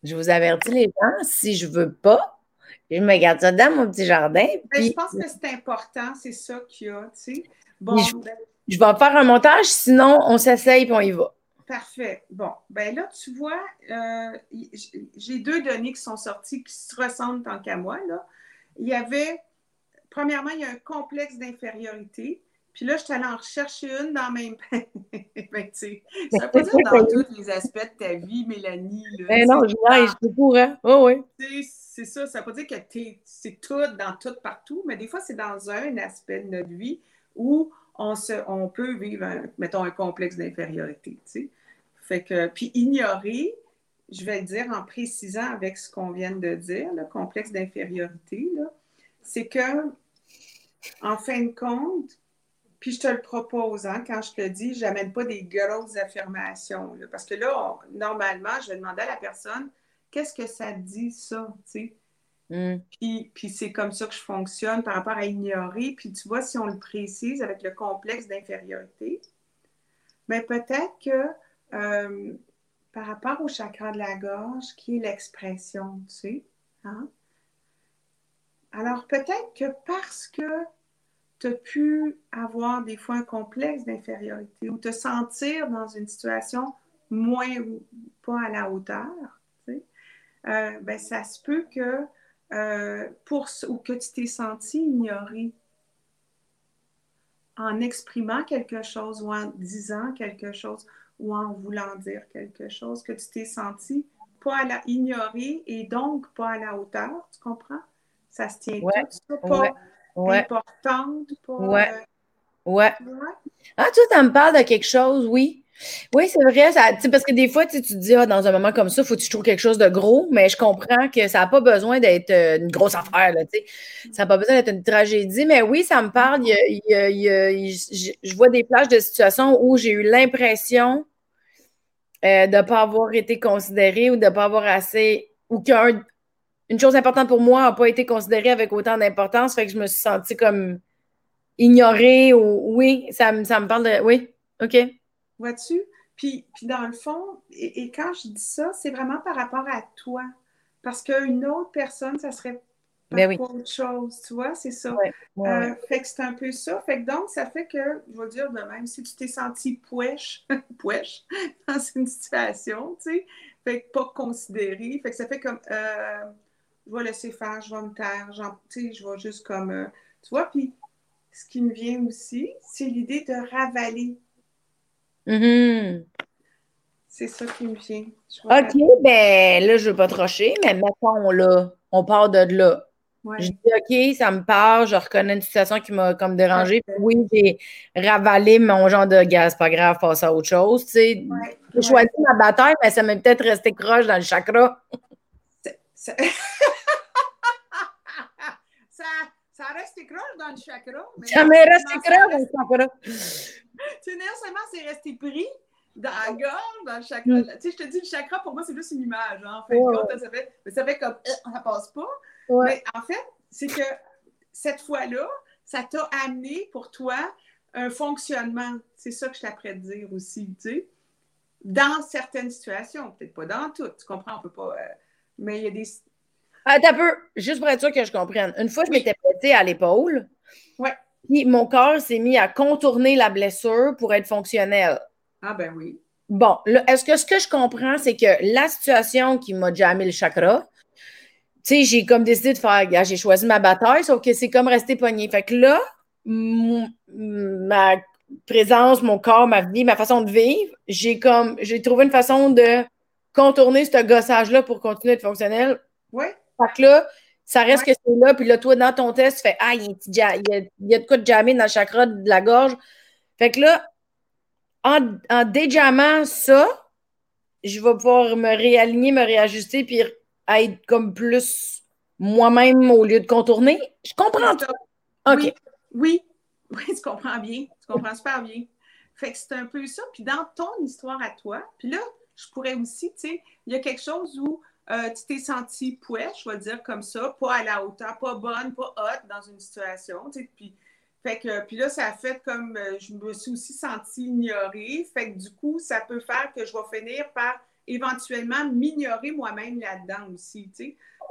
Je vous avertis les gens, si je ne veux pas, je me garde ça dans mon petit jardin. Ben, je pense que c'est important, c'est ça qu'il y a, tu sais. Bon, je, vais faire un montage, sinon on s'essaye et on y va. Parfait. Bon, ben là, tu vois, euh, j'ai deux données qui sont sorties qui se ressemblent tant qu'à moi. Là. Il y avait, premièrement, il y a un complexe d'infériorité. Puis là, je suis allée en rechercher une dans même. ben, tu ça veut pas dire dans tous les aspects de ta vie, Mélanie. Là, ben non, je je suis. Oh, oui. C'est ça. Ça veut pas dire que c'est tout dans tout partout, mais des fois, c'est dans un aspect de notre vie où on, se, on peut vivre, mettons, un complexe d'infériorité. Fait que, puis ignorer, je vais le dire en précisant avec ce qu'on vient de dire, le complexe d'infériorité, c'est que, en fin de compte, puis je te le propose, hein, quand je te dis, je n'amène pas des grosses affirmations. parce que là, normalement, je vais demander à la personne, qu'est-ce que ça dit, ça, tu sais? Mm. Puis, c'est comme ça que je fonctionne par rapport à ignorer. Puis tu vois, si on le précise avec le complexe d'infériorité, mais peut-être que euh, par rapport au chakra de la gorge, qui est l'expression, tu sais, hein? Alors peut-être que parce que tu as pu avoir des fois un complexe d'infériorité ou te sentir dans une situation moins ou pas à la hauteur, euh, ben, ça se peut que euh, pour ou que tu t'es senti ignoré. En exprimant quelque chose ou en disant quelque chose ou en voulant dire quelque chose, que tu t'es senti pas à la ignoré et donc pas à la hauteur, tu comprends? Ça se tient tout ça, pas importante, pas. Ouais. Euh, ouais. Ah, toi, ça me parle de quelque chose, oui. Oui, c'est vrai. Ça, parce que des fois, tu te dis, ah, dans un moment comme ça, il faut que tu trouves quelque chose de gros, mais je comprends que ça n'a pas besoin d'être euh, une grosse affaire. Là, ça n'a pas besoin d'être une tragédie. Mais oui, ça me parle. je vois des plages de situations où j'ai eu l'impression euh, de ne pas avoir été considérée ou de ne pas avoir assez. ou qu'une chose importante pour moi n'a pas été considérée avec autant d'importance. Fait que je me suis sentie comme ignorée ou oui, ça, ça me parle de. Oui, OK. Vois-tu? Puis, puis dans le fond, et, quand je dis ça, c'est vraiment par rapport à toi. Parce qu'une autre personne, ça serait pas ben autre chose, tu vois, c'est ça. Euh, fait que c'est un peu ça. Fait que donc, ça fait que, je vais dire de même, si tu t'es senti pouèche, pouèche dans une situation, tu sais, fait que pas considéré, fait que ça fait comme, euh, je vais laisser faire, je vais me taire, tu sais, je vais juste comme, euh, tu vois, puis ce qui me vient aussi, c'est l'idée de ravaler Mm-hmm. C'est ça qui me vient. OK, ben là, je ne veux pas trocher, mais mettons là, on part de là. Je dis OK, ça me parle, je reconnais une situation qui m'a comme dérangé. Oui, j'ai ravalé mon genre de gaz, pas grave, passe à autre chose. Tu sais. J'ai choisi ma bataille, mais ça m'est peut-être resté croche dans le chakra. ça, ça a resté croche dans le chakra. ça m'est resté croche dans le chakra tu sais, non seulement c'est resté pris dans la gorge, dans le chakra. Mm. Tu sais, je te dis, le chakra, pour moi, c'est juste une image. Hein, en fait, ça fait, ça fait comme, euh, ça passe pas. Mais en fait, c'est que cette fois-là, ça t'a amené pour toi un fonctionnement. C'est ça que je t'apprête de dire aussi, tu sais. Dans certaines situations, peut-être pas dans toutes, tu comprends, on peut pas. Euh, mais il y a des. Attends un peu, juste pour être sûr que je comprenne. Une fois, je m'étais prêtée à l'épaule. Ouais. Puis mon corps s'est mis à contourner la blessure pour être fonctionnel. Ah ben oui. Bon, est-ce que ce que je comprends, c'est que la situation qui m'a jamais le chakra, tu sais, j'ai comme décidé de faire, j'ai choisi ma bataille, sauf que c'est comme rester pogné. Fait que là, ma présence, mon corps, ma vie, ma façon de vivre, j'ai comme, j'ai trouvé une façon de contourner ce gossage-là pour continuer à être fonctionnel. Oui. Fait que là, ça reste que c'est là, puis là, toi, dans ton test, tu fais Ah, il y, a, de quoi de jammer dans le chakra de la gorge. Fait que là, en, en déjammant ça, je vais pouvoir me réaligner, me réajuster, puis être comme plus moi-même au lieu de contourner. Je comprends ça. OK. Oui, oui, tu comprends bien. Tu comprends super bien. Fait que c'est un peu ça. Puis dans ton histoire à toi, puis là, je pourrais aussi, tu sais, il y a quelque chose où euh, tu t'es senti pouet, je vais dire comme ça, pas à la hauteur, pas bonne, pas haute dans une situation. Puis, fait que, puis là, ça a fait comme euh, je me suis aussi sentie ignorée. Fait que du coup, ça peut faire que je vais finir par éventuellement m'ignorer moi-même là-dedans aussi.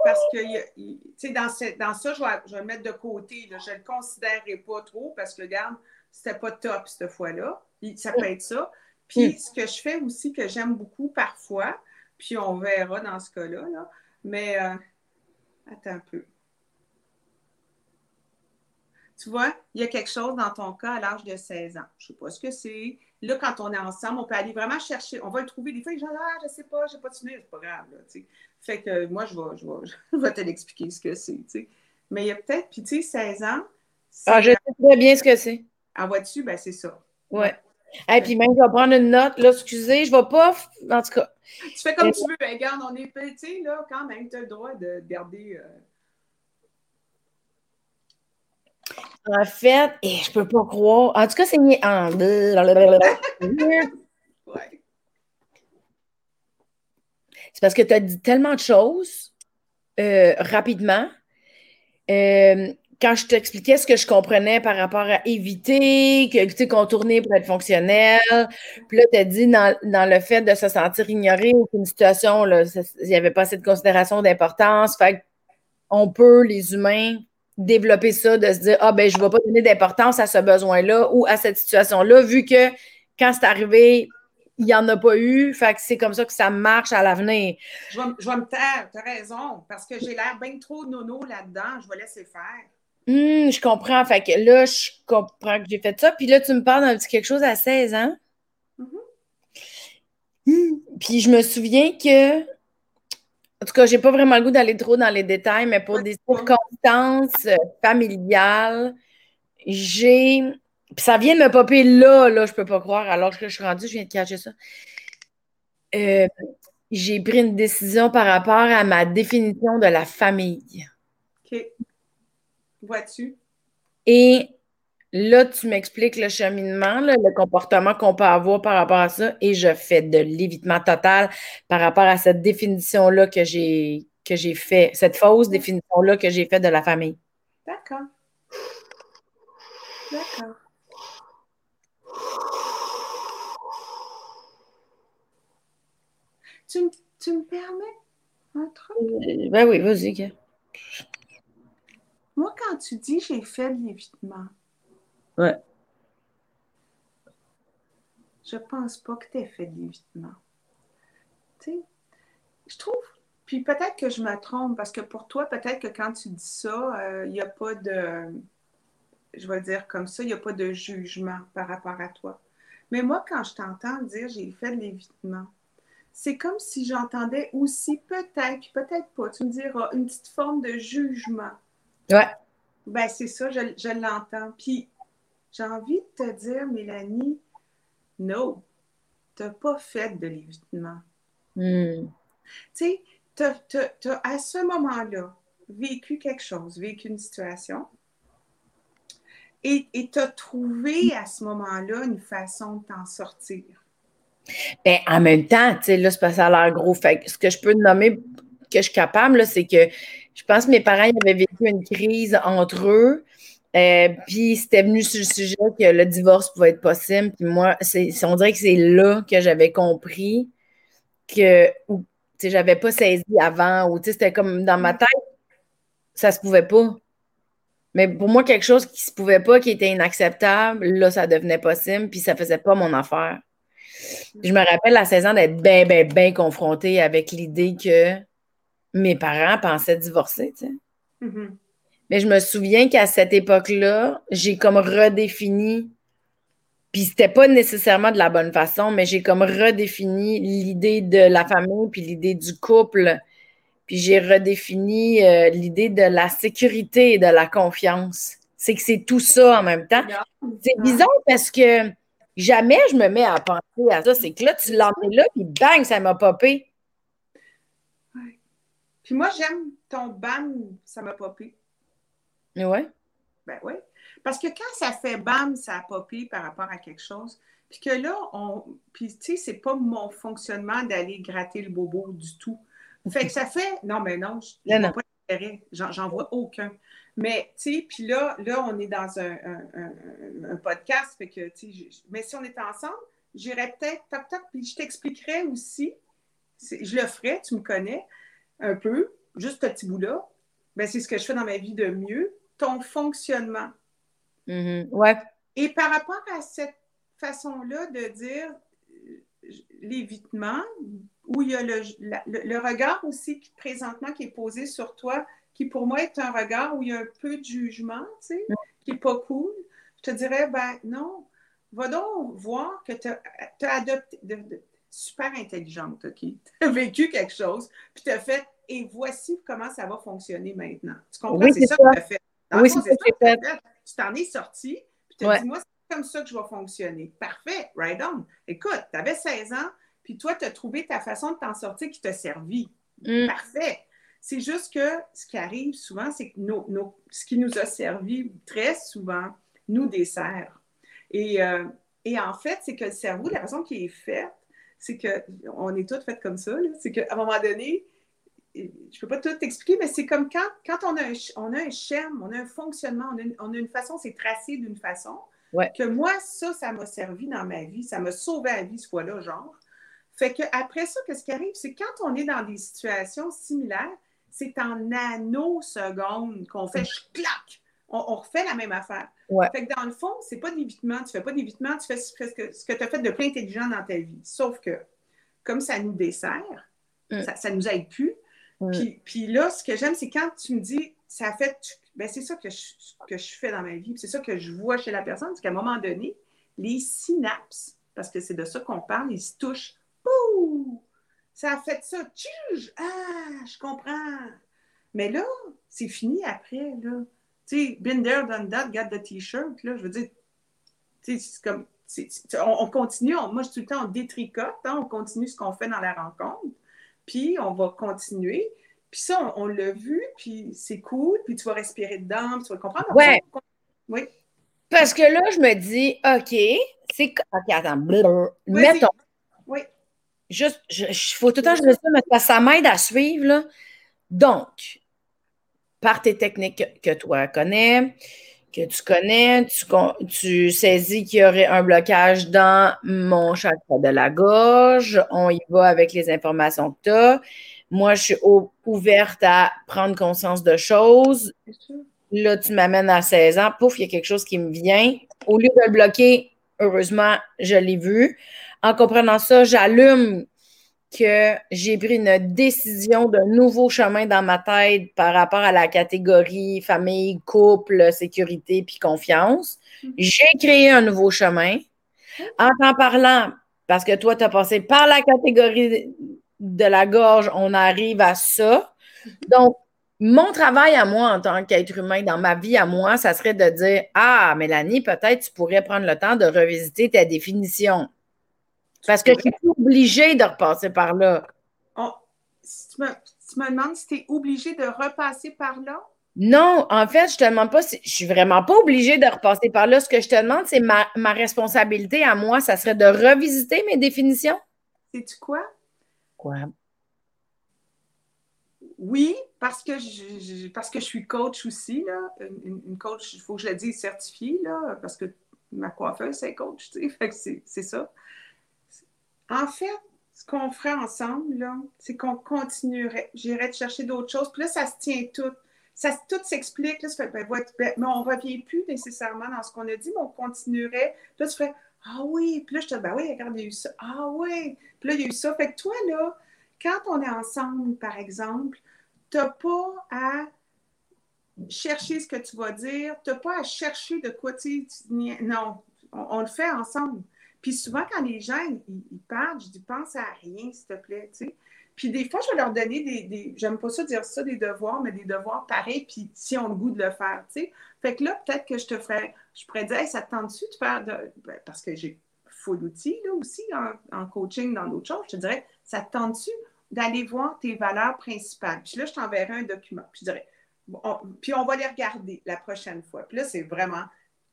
Parce que dans, dans ça, je vais, je vais, le mettre de côté. Je ne le considérerai pas trop parce que, regarde, c'était pas top cette fois-là. Ça peut être ça. Puis mm. ce que je fais aussi, que j'aime beaucoup parfois, puis on verra dans ce cas-là. Là. Mais euh, attends un peu. Tu vois, il y a quelque chose dans ton cas à l'âge de 16 ans. Je ne sais pas ce que c'est. Là, quand on est ensemble, on peut aller vraiment chercher. On va le trouver. Des fois, les gens ah, je ne sais pas, je n'ai pas de souvenir, c'est pas grave. Là, fait que moi, je vais, je vais, je vais te l'expliquer ce que c'est. Mais il y a peut-être, puis tu sais, 16 ans. Ah, je sais très bien ce que c'est. En vois-tu? Ben, c'est ça. Ouais. Et puis même, je vais prendre une note. Là, excusez, je ne vais pas. En tout cas. Tu fais comme tu veux. Regarde, on est petit, là, quand même, tu as le droit de garder. Euh, en fait, et je peux pas croire. En tout cas, c'est mis en. C'est parce que tu as dit tellement de choses euh, rapidement. Euh, quand je t'expliquais ce que je comprenais par rapport à éviter, que, tu contourner pour être fonctionnel, puis là, tu as dit dans, le fait de se sentir ignoré ou qu'une situation, il n'y avait pas de considération d'importance, fait on peut, les humains, développer ça, de se dire Ah, ben, je ne vais pas donner d'importance à ce besoin-là ou à cette situation-là, vu que quand c'est arrivé, il n'y en a pas eu. Fait que c'est comme ça que ça marche à l'avenir. Je vais, je vais me taire, tu as raison, parce que j'ai l'air bien trop nono là-dedans. Je vais laisser faire. Hum, je comprends. Fait que là, je comprends que j'ai fait ça. Puis là, tu me parles d'un petit quelque chose à 16 ans. Mm-hmm. Hum, puis je me souviens que en tout cas, j'ai pas vraiment le goût d'aller trop dans les détails, mais pour des circonstances euh, familiales, j'ai. Puis ça vient de me popper là, là, je peux pas croire, alors que je suis rendue, je viens de cacher ça. Euh, j'ai pris une décision par rapport à ma définition de la famille. OK. Vois-tu? Et Là, tu m'expliques le cheminement, le comportement qu'on peut avoir par rapport à ça, et je fais de l'évitement total par rapport à cette définition-là que j'ai que j'ai fait, cette fausse définition-là que j'ai faite de la famille. D'accord. D'accord. Tu, me permets un truc? Euh, ben oui, vas-y. Quand tu dis j'ai fait de l'évitement, Ouais. Je pense pas que tu aies fait de l'évitement. Tu sais, je trouve. Puis peut-être que je me trompe, parce que pour toi, peut-être que quand tu dis ça, il euh, n'y a pas de. Je vais dire comme ça, il n'y a pas de jugement par rapport à toi. Mais moi, quand je t'entends dire j'ai fait de l'évitement, c'est comme si j'entendais aussi peut-être, peut-être pas, tu me diras, une petite forme de jugement. Ouais. Ben, c'est ça, je, je l'entends. Puis j'ai envie de te dire, Mélanie, non, tu n'as pas fait de l'évitement. Hmm. Tu sais, tu as, à ce moment-là vécu quelque chose, vécu une situation, et tu as trouvé à ce moment-là une façon de t'en sortir. Ben, en même temps, tu sais, là, c'est pas à l'air gros. Fait ce que je peux nommer que je suis capable, c'est que je pense que mes parents avaient vécu une crise entre eux. Euh, puis c'était venu sur le sujet que le divorce pouvait être possible. Puis moi, on dirait que c'est là que j'avais compris que j'avais pas saisi avant, ou c'était comme dans ma tête, ça se pouvait pas. Mais pour moi, quelque chose qui se pouvait pas, qui était inacceptable, là, ça devenait possible, puis ça faisait pas mon affaire. je me rappelle à 16 ans d'être bien, bien, bien confrontée avec l'idée que mes parents pensaient divorcer, tu sais. Mm-hmm. Mais je me souviens qu'à cette époque-là, j'ai comme redéfini, puis c'était pas nécessairement de la bonne façon, mais j'ai comme redéfini l'idée de la famille, puis l'idée du couple, puis j'ai redéfini euh, l'idée de la sécurité et de la confiance. C'est que c'est tout ça en même temps. C'est bizarre parce que jamais je me mets à penser à ça. C'est que là, tu l'entends là, puis bang, ça m'a popé. Puis moi, j'aime ton bang, ça m'a popé. Oui. Ben oui. Parce que quand ça fait bam, ça a popé par rapport à quelque chose, puis que là, on. Puis, tu sais, c'est pas mon fonctionnement d'aller gratter le bobo du tout. Fait que ça fait. Non, mais non, je n'ai pas d'intérêt. J'en vois aucun. Mais, tu sais, puis là, là, on est dans un, un, podcast, fait que, tu sais, mais si on était ensemble, j'irais peut-être, toc, toc, puis je t'expliquerais aussi, je le ferais, tu me connais un peu, juste ce petit bout-là, ben, c'est ce que je fais dans ma vie de mieux, ton fonctionnement. Mm-hmm. Ouais. Et par rapport à cette façon-là de dire euh, l'évitement, où il y a le, le, regard aussi qui, présentement qui est posé sur toi, qui pour moi est un regard où il y a un peu de jugement, tu sais, qui n'est pas cool, je te dirais, ben non, va donc voir que tu as, adopté, de, super intelligente, OK? Tu as vécu quelque chose, puis tu as fait, et voici comment ça va fonctionner maintenant. Tu comprends? c'est ça, que tu as fait oui, c'est ça Tu t'en es sorti, puis tu as dit, moi, c'est comme ça que je vais fonctionner. Parfait, right on. Écoute, tu avais 16 ans, puis toi, tu as trouvé ta façon de t'en sortir qui t'a servi. Mm. Parfait. C'est juste que ce qui arrive souvent, c'est que ce qui nous a servi très souvent nous dessert. Et, euh, et en fait, c'est que le cerveau, la façon qu'il est fait, c'est qu'on est toutes faites comme ça. C'est qu'à un moment donné, je ne peux pas tout expliquer, mais c'est comme quand, quand on, a un, on a un schéma, on a un fonctionnement, on a une, façon, c'est tracé d'une façon, que moi, ça, ça m'a servi dans ma vie, ça m'a sauvé la vie ce fois-là, genre. Fait qu'après ça, qu'est-ce qui arrive? C'est quand on est dans des situations similaires, c'est en nanosecondes qu'on fait clac! On, on, refait la même affaire. Ouais. Fait que dans le fond, c'est pas d'évitement, tu fais pas d'évitement, tu fais ce que, ce que tu as fait de plein intelligent dans ta vie. Sauf que, comme ça nous dessert, Mm. ça, ça nous aide plus. Mm. Puis, puis là, ce que j'aime, c'est quand tu me dis, ça fait, ben c'est ça que je, que je fais dans ma vie, c'est ça que je vois chez la personne, c'est qu'à un moment donné, les synapses, parce que c'est de ça qu'on parle, ils se touchent. Ouh! Ça a fait ça. Ah, je comprends. Mais là, c'est fini après, là. Tu sais, been there, done that, got the t-shirt, là. Je veux dire, tu sais, c'est comme, on, on continue, on- moi, je tout le temps, on détricote, hein, on continue ce qu'on fait dans la rencontre, puis on va continuer. Puis ça, on, on l'a vu, puis c'est cool, puis tu vas respirer dedans, puis tu vas comprendre. Ouais. Oui. Parce que là, je me dis, OK, c'est. OK, attends. Mettons. Oui. Juste, il faut tout le temps je me dise ça, mais ça m'aide à suivre. Là. Donc, par tes techniques que, que toi connais, que tu connais, tu, saisis qu'il y aurait un blocage dans mon chakra de la gorge. On y va avec les informations que tu as. Moi, je suis au- ouverte à prendre conscience de choses. Là, tu m'amènes à 16 ans, pouf, il y a quelque chose qui me vient. Au lieu de le bloquer, heureusement, je l'ai vu. En comprenant ça, j'allume que j'ai pris une décision d'un nouveau chemin dans ma tête par rapport à la catégorie famille, couple, sécurité puis confiance. Mhm. J'ai créé un nouveau chemin. En t'en parlant, parce que toi, tu as passé par la catégorie de la gorge, on arrive à ça. Donc, mon travail à moi en tant qu'être humain, dans ma vie à moi, ça serait de dire Ah, Mélanie, peut-être tu pourrais prendre le temps de revisiter ta définition. Parce que tu es obligé de repasser par là. On- si tu, me, tu me demandes si tu es obligé de repasser par là, Non, en fait, je te demande pas si. Je suis vraiment pas obligée de repasser par là. Ce que je te demande, c'est ma, ma responsabilité à moi, ça serait de revisiter mes définitions. sais-tu quoi? Quoi? Oui, parce que je, je- parce que je suis coach aussi, là. Une, une coach, il faut que je le dise, certifiée, là, parce que ma coiffeuse, c'est coach, tu sais. Fait que c'est c'est ça. En fait, ce qu'on ferait ensemble, c'est qu'on continuerait. J'irais te chercher d'autres choses. Puis là, ça se tient tout. Ça, tout s'explique. Là, ben, ben, mais on ne revient plus nécessairement dans ce qu'on a dit, mais on continuerait. Puis là, tu ferais Ah oui. Puis là, je te dis Ben oui, regarde, il y a eu ça. Ah oui. Puis là, il y a eu ça. Fait que toi, là, quand on est ensemble, par exemple, tu n'as pas à chercher ce que tu vas dire, tu n'as pas à chercher de quoi tu Non, on, on le fait ensemble. Puis souvent, quand les gens ils, ils parlent, je dis pense à rien, s'il te plaît. tu sais. Puis des fois, je vais leur donner des. J'aime pas ça dire ça, des devoirs, mais des devoirs pareils, puis si on le goût de le faire. tu sais. Fait que là, peut-être que je te ferais. Je pourrais dire, ça te tente-tu de faire. De... ben, parce que j'ai full d'outils là aussi en, coaching, dans d'autres choses. Je te dirais, ça te tente-tu d'aller voir tes valeurs principales? Puis là, je t'enverrai un document. Puis je dirais, puis on va les regarder la prochaine fois. Puis là, c'est vraiment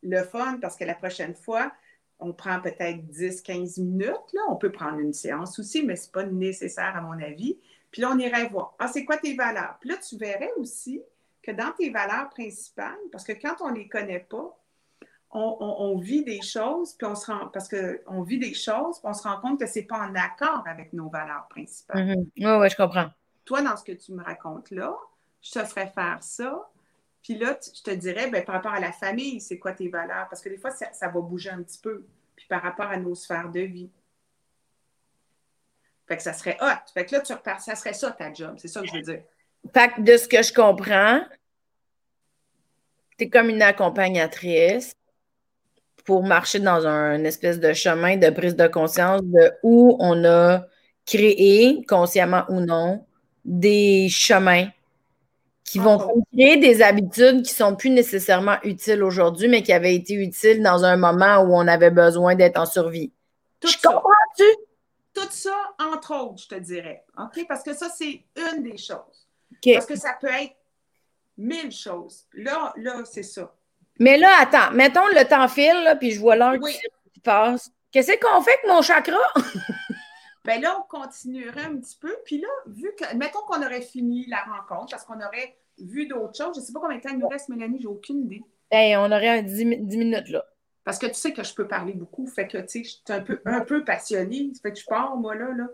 le fun parce que la prochaine fois, on prend peut-être 10-15 minutes. Là. On peut prendre une séance aussi, mais ce n'est pas nécessaire à mon avis. Puis là, on irait voir. Ah, c'est quoi tes valeurs? Puis là, tu verrais aussi que dans tes valeurs principales, parce que quand on ne les connaît pas, on, on- on vit des choses, puis on se rend, parce qu'on vit des choses, puis on se rend compte que ce n'est pas en accord avec nos valeurs principales Oui, oui, je comprends. toi, dans ce que tu me racontes là, je te ferais faire ça. Puis là, je te dirais, ben, par rapport à la famille, c'est quoi tes valeurs? Parce que des fois, ça, ça va bouger un petit peu. Puis par rapport à nos sphères de vie. Fait que ça serait hot. Fait que là, tu repars, ça serait ça ta job. C'est ça que je veux dire. Fait que de ce que je comprends, tu es comme une accompagnatrice pour marcher dans un espèce de chemin de prise de conscience de où on a créé, consciemment ou non, des chemins qui vont autres. créer des habitudes qui sont plus nécessairement utiles aujourd'hui, mais qui avaient été utiles dans un moment où on avait besoin d'être en survie. Tout Je comprends-tu? tout ça, entre autres, je te dirais. OK? Parce que ça, c'est une des choses. Parce que ça peut être mille choses. Là, là, c'est ça. Mais là, attends, mettons le temps file, là, puis je vois l'heure Oui. qui passe. Qu'est-ce qu'on fait avec mon chakra? Bien là, on continuerait un petit peu. Puis là, vu que, mettons qu'on aurait fini la rencontre, parce qu'on aurait vu d'autres choses. Je ne sais pas combien de temps il nous reste, Mélanie, j'ai aucune idée. Hey, on aurait un 10, mi- 10 minutes, là. Parce que tu sais que je peux parler beaucoup. Fait que, tu sais, je suis un peu, un peu passionnée. Fait que je pars, moi, là, là.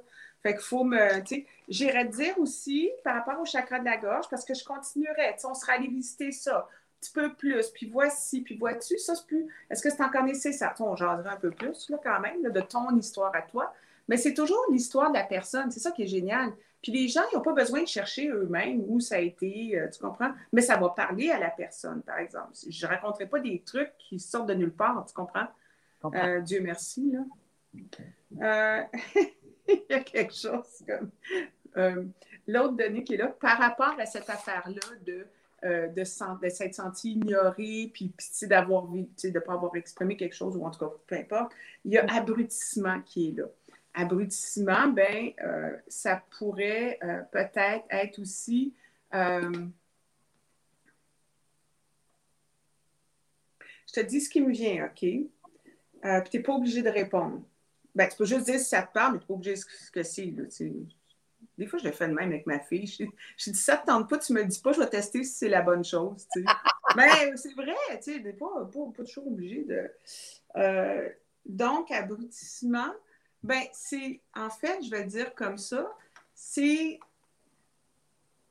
Fait qu'il faut me, tu sais, j'irais dire aussi par rapport au chakra de la gorge, parce que je continuerais, tu sais, on serait allé visiter ça un petit peu plus, puis voici, puis vois-tu, ça c'est plus, est-ce que c'est encore nécessaire? On jaserait un peu plus, là, quand même, de ton histoire à toi, mais c'est toujours l'histoire de la personne, c'est ça qui est génial. Puis les gens, ils n'ont pas besoin de chercher eux-mêmes où ça a été, euh, tu comprends? Mais ça va parler à la personne, par exemple. Je ne raconterai pas des trucs qui sortent de nulle part, tu comprends? Euh, Dieu merci, là. Euh, il y a quelque chose comme. L'autre donnée qui est là, par rapport à cette affaire-là de, de, s'être senti ignoré, puis, puis d'avoir de ne pas avoir exprimé quelque chose, ou en tout cas, peu importe, il y a abrutissement qui est là abrutissement, ben, euh, ça pourrait euh, peut-être être aussi euh, je te dis ce qui me vient, OK? puis tu n'es pas obligé de répondre. Ben, tu peux juste dire si ça te parle, mais tu n'es pas obligé de ce que c'est. Des fois, je le fais de même avec ma fille. Je, dis ça ne tente pas, tu me dis pas, je vais tester si c'est la bonne chose. Mais c'est vrai, tu sais, pas, pas toujours obligé de. donc, abrutissement, ben, c'est, en fait, je vais dire comme ça, c'est,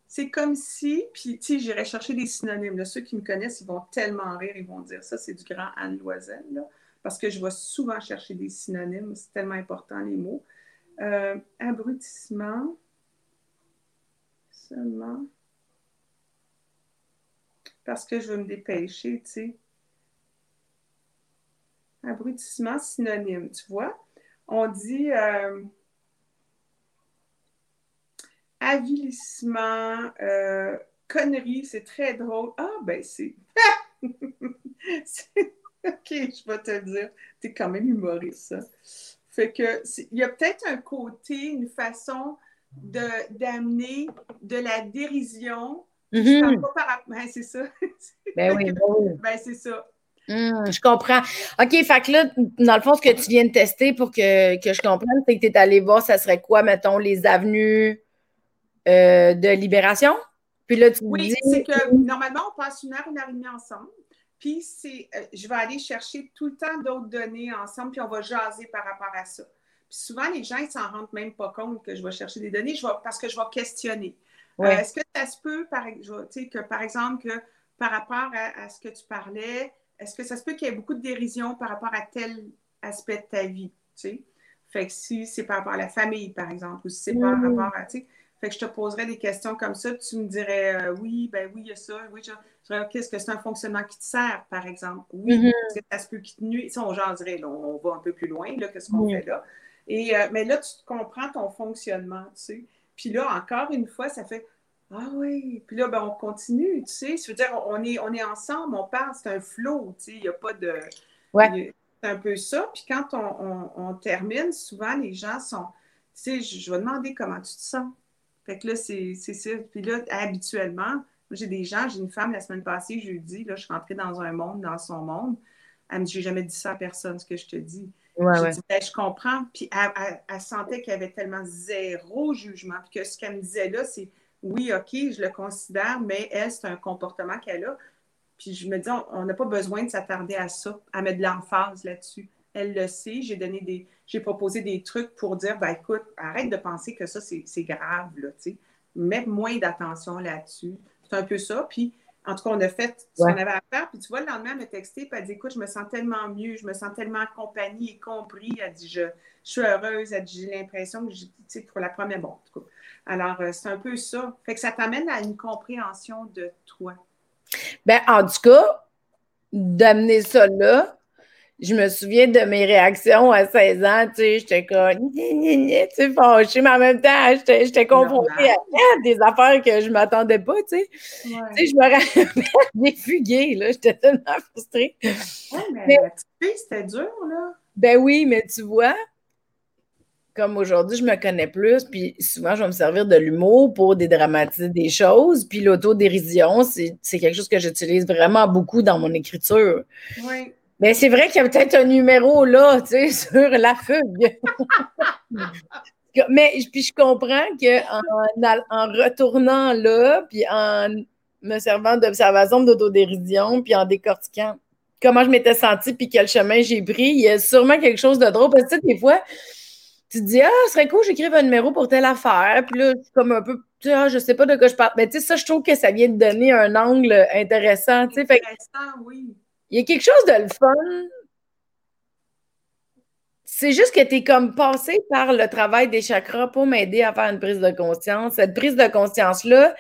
c'est comme si, puis, tu sais, j'irais chercher des synonymes. Ceux qui me connaissent, ils vont tellement rire, ils vont dire ça, c'est du grand Anne Loisel, là, parce que je vais souvent chercher des synonymes, c'est tellement important, les mots. Euh, abrutissement, seulement, parce que je veux me dépêcher, tu sais. Abrutissement, synonyme, tu vois? On dit euh, avilissement, euh, connerie, c'est très drôle. Ah, ben c'est. ok, je vais te dire. Tu es quand même humoriste, ça. Fait que, il y a peut-être un côté, une façon d'amener de, la dérision. Je -hmm. pas par... ben, c'est ça. ben oui, ben, ben c'est ça. Hum, je comprends. OK, fait que là, dans le fond, ce que tu viens de tester pour que, je comprenne, c'est que tu es allé voir, ça serait quoi, mettons, les avenues euh, de libération? Puis là, tu Oui, c'est que normalement, on passe une heure, une heure et demie ensemble. Puis c'est, euh, je vais aller chercher tout le temps d'autres données ensemble, puis on va jaser par rapport à ça. Puis souvent, les gens, ils s'en rendent même pas compte que je vais chercher des données je parce que je vais questionner. Euh, est-ce que ça se peut, par, que, par exemple, que par rapport à ce que tu parlais, est-ce que ça se peut qu'il y ait beaucoup de dérision par rapport à tel aspect de ta vie, tu sais? Fait que si c'est par rapport à la famille, par exemple, ou si c'est par mm. rapport à, tu sais, fait que je te poserais des questions comme ça, tu me dirais euh, oui, ben oui, il y a ça, oui, je, dirais, OK, est-ce que c'est un fonctionnement qui te sert, par exemple? Oui, mm-hmm. est-ce que ça se peut qui te nuit? Ça, on là, on va un peu plus loin là, que ce qu'on fait là. Et, euh, mais là, tu comprends ton fonctionnement, tu sais? Puis là, encore une fois, ça fait ah oui, puis là, ben, on continue, tu sais. Je veux dire, on est, on est ensemble, on parle, c'est un flow, tu sais. Il n'y a pas de. Ouais. C'est un peu ça. Puis quand on, termine, souvent, les gens sont. Tu sais, je, vais demander comment tu te sens. Fait que là, c'est ça. Puis là, habituellement, j'ai des gens, j'ai une femme la semaine passée, jeudi, là, je suis rentrée dans un monde, dans son monde. Elle me dit, j'ai jamais dit ça à personne, ce que je te dis. Ouais, Dit, ben, je comprends. Puis elle, elle sentait qu'il y avait tellement zéro jugement. Puis que ce qu'elle me disait là, c'est oui, OK, je le considère, mais elle, c'est un comportement qu'elle a. Puis je me dis, on n'a pas besoin de s'attarder à ça, à mettre de l'emphase là-dessus. Elle le sait, j'ai donné des, j'ai proposé des trucs pour dire, ben écoute, arrête de penser que ça, c'est grave, là, tu sais. Mets moins d'attention là-dessus. C'est un peu ça. Puis, en tout cas, on a fait ce qu'on avait à faire. Puis tu vois, le lendemain, elle m'a texté, puis elle dit, écoute, je me sens tellement mieux, je me sens tellement accompagnée et compris. Elle dit, je, je suis heureuse. Elle dit, j'ai l'impression que, tu sais, pour la première, bon, en tout cas, alors, euh, c'est un peu ça. Fait que ça t'amène à une compréhension de toi. Ben, en tout cas, d'amener ça là, je me souviens de mes réactions à 16 ans, tu sais, j'étais comme, tu sais, fâchée, mais en même temps, j'étais confrontée à, des affaires que je ne m'attendais pas, tu sais. Tu sais, je me rappelle fugués, là, j'étais tellement frustrée. Ouais, mais, mais c'était dur, là. Ben oui, mais tu vois, comme aujourd'hui, je me connais plus, puis souvent, je vais me servir de l'humour pour dédramatiser des choses. Puis l'autodérision, c'est quelque chose que j'utilise vraiment beaucoup dans mon écriture. Oui. Mais c'est vrai qu'il y a peut-être un numéro là, tu sais, sur la fugue. Mais puis je comprends qu'en en retournant là, puis en me servant d'observation, d'autodérision, puis en décortiquant comment je m'étais sentie, puis quel chemin j'ai pris, il y a sûrement quelque chose de drôle. Parce que tu sais, des fois, tu te dis, ah, ce serait cool, j'écrive un numéro pour telle affaire. Puis là, c'est comme un peu, tu sais, ah, je sais pas de quoi je parle. Mais tu sais, ça, je trouve que ça vient de donner un angle intéressant. Tu sais, intéressant, oui. Il y a quelque chose de le fun. C'est juste que tu es comme passé par le travail des chakras pour m'aider à faire une prise de conscience. Cette prise de conscience-là,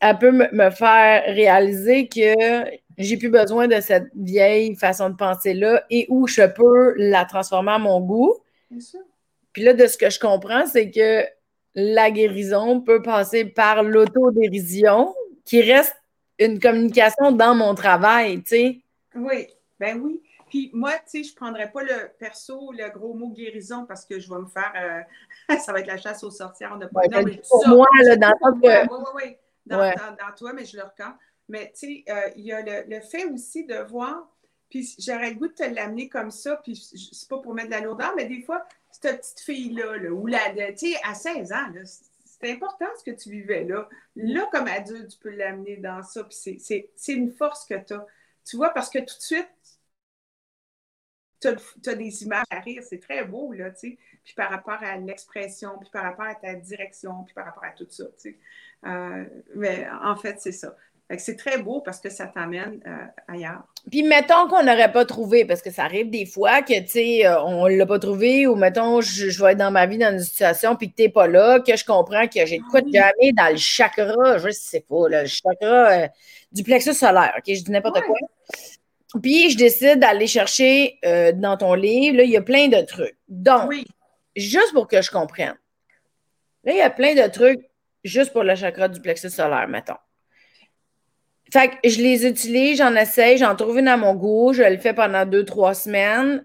elle peut me faire réaliser que j'ai plus besoin de cette vieille façon de penser-là et où je peux la transformer à mon goût. Bien sûr. Puis là, de ce que je comprends, c'est que la guérison peut passer par l'autodérision, qui reste une communication dans mon travail, tu sais. Oui, ben oui. Puis moi, tu sais, je ne prendrais pas le perso, le gros mot guérison, parce que je vais me faire. Euh, ça va être la chasse aux sorcières. On n'a pas. non, mais pour moi, là, dans Oui, oui, oui. Dans, dans, toi, mais je le reconnais. Mais tu sais, euh, il y a le, le, fait aussi de voir puis j'aurais le goût de te l'amener comme ça, puis c'est pas pour mettre de la lourdeur, mais des fois, cette petite fille-là, là, ou la, tu sais, à 16 ans, c'est important ce que tu vivais là. Là, comme adulte, tu peux l'amener dans ça, puis c'est une force que tu as. Tu vois, parce que tout de suite, tu as, des images à rire, c'est très beau, là, tu sais. Puis par rapport à l'expression, puis par rapport à ta direction, puis par rapport à tout ça, tu sais. Euh, mais en fait, c'est ça c'est très beau parce que ça t'amène euh, ailleurs. Puis mettons qu'on n'aurait pas trouvé, parce que ça arrive des fois que, tu sais, euh, on ne l'a pas trouvé, ou mettons, je, vais être dans ma vie dans une situation, puis que tu n'es pas là, que je comprends que j'ai de quoi de jamais dans le chakra, je sais pas, le chakra euh, du plexus solaire, OK? Je dis n'importe quoi. Puis je décide d'aller chercher dans ton livre, là, il y a plein de trucs. Donc, juste pour que je comprenne, là, il y a plein de trucs juste pour le chakra du plexus solaire, mettons. Fait que je les utilise, j'en essaye, j'en trouve une à mon goût, je le fais pendant deux, trois semaines.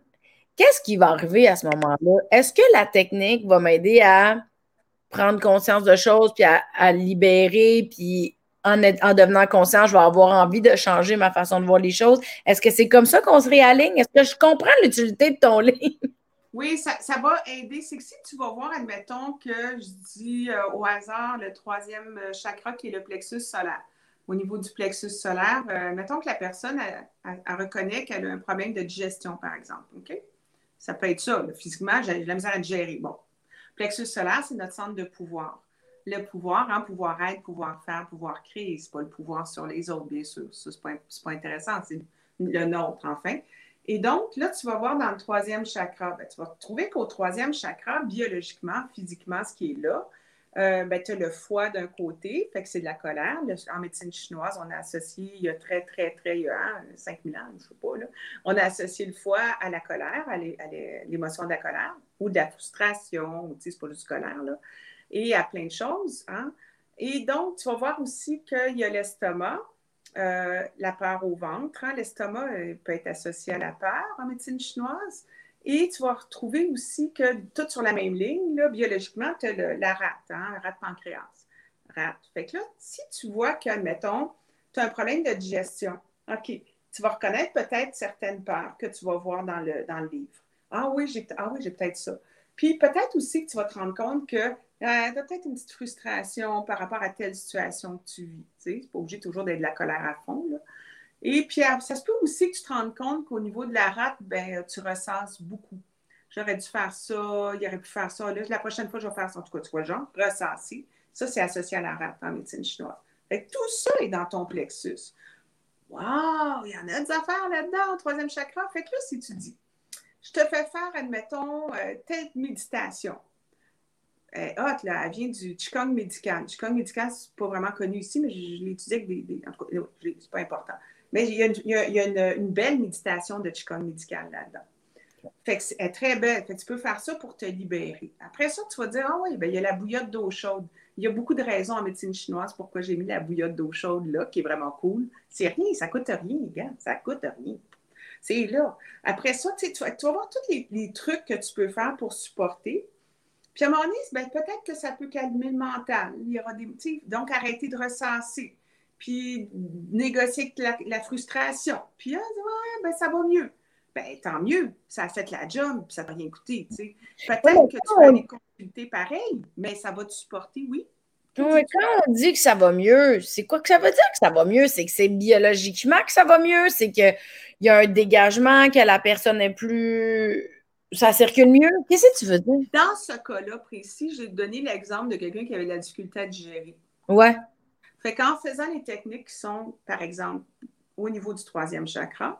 Qu'est-ce qui va arriver à ce moment-là? Est-ce que la technique va m'aider à prendre conscience de choses, puis à, libérer, puis en, en, devenant conscient, je vais avoir envie de changer ma façon de voir les choses? Est-ce que c'est comme ça qu'on se réaligne? Est-ce que je comprends l'utilité de ton livre? Oui, ça, va aider. C'est que si tu vas voir, admettons que je dis euh, au hasard le troisième euh, chakra qui est le plexus solaire au niveau du plexus solaire, euh, mettons que la personne, reconnaît qu'elle a un problème de digestion, par exemple. Ça peut être ça. Physiquement, j'ai la misère à digérer. Bon. Plexus solaire, c'est notre centre de pouvoir. Le pouvoir, hein, pouvoir être, pouvoir faire, pouvoir créer. Ce n'est pas le pouvoir sur les autres, bien sûr. Ce n'est pas, intéressant. C'est le nôtre, enfin. Et donc, là, tu vas voir dans le troisième chakra, ben, tu vas trouver qu'au troisième chakra, biologiquement, physiquement, ce qui est là, euh, ben, tu as le foie d'un côté, fait que c'est de la colère. en médecine chinoise, on a associé, il y a très, très, très, il y a 5000 ans, je ne sais pas, là, on a associé le foie à la colère, à l'émotion de la colère, ou de la frustration, ou c'est pas juste colère, là, et à plein de choses. Hein. Et donc, tu vas voir aussi qu'il y a l'estomac, euh, la peur au ventre. Hein. L'estomac euh, peut être associé à la peur en médecine chinoise. Et tu vas retrouver aussi que tout sur la même ligne, là, biologiquement, tu as la rate, hein, rate pancréas. Rate. Fait que là, si tu vois que, mettons, tu as un problème de digestion, OK, tu vas reconnaître peut-être certaines peurs que tu vas voir dans le, dans le livre. Ah oui, j'ai ah oui, peut-être ça. Puis peut-être aussi que tu vas te rendre compte que euh, tu as peut-être une petite frustration par rapport à telle situation que tu vis. Tu sais, pas obligé toujours d'être de la colère à fond. Là. Et puis, euh, ça se peut aussi que tu te rendes compte qu'au niveau de la rate, ben, tu ressasses beaucoup. J'aurais dû faire ça, il aurait pu faire ça. la prochaine fois, je vais faire ça. En tout cas, tu vois, genre, ressasser. Ça, c'est associé à la rate en médecine chinoise. Fait tout ça est dans ton plexus. Wow, il y en a des affaires là-dedans, troisième chakra. Fait que là, si tu dis, je te fais faire, admettons, euh, telle méditation. Euh, hot, là, elle vient du Qigong médical. Qigong médical, c'est pas vraiment connu ici, mais je, étudié avec des, En tout cas, c'est pas important. Mais il y a, une, belle méditation de Qigong médical là-dedans. Fait que c'est très belle. Fait que tu peux faire ça pour te libérer. Après ça, tu vas dire, ah oui, ben, il y a la bouillotte d'eau chaude. Il y a beaucoup de raisons en médecine chinoise pourquoi j'ai mis la bouillotte d'eau chaude là, qui est vraiment cool. C'est rien, ça coûte rien, gars. Ça coûte rien. C'est là. Après ça, tu, vas, voir tous les, trucs que tu peux faire pour supporter. Puis à moment donné, ben, peut-être que ça peut calmer le mental. Il y aura des, donc arrêter de ressasser puis négocier avec la, frustration. Puis là, ouais, ben, ça va mieux. Ben, tant mieux, ça a fait la job, puis ça va rien coûter, tu sais. Peut-être que tu vas aller consulter pareil, mais ça va te supporter, oui. Oui, quand on dit que ça va mieux, c'est quoi que ça veut dire que ça va mieux? C'est que c'est biologiquement que ça va mieux, c'est qu'il y a un dégagement, que la personne est plus ça circule mieux? Qu'est-ce que tu veux dire? Dans ce cas-là précis, j'ai donné l'exemple de quelqu'un qui avait de la difficulté à digérer. Ouais. Fait qu'en faisant les techniques qui sont, par exemple, au niveau du troisième chakra,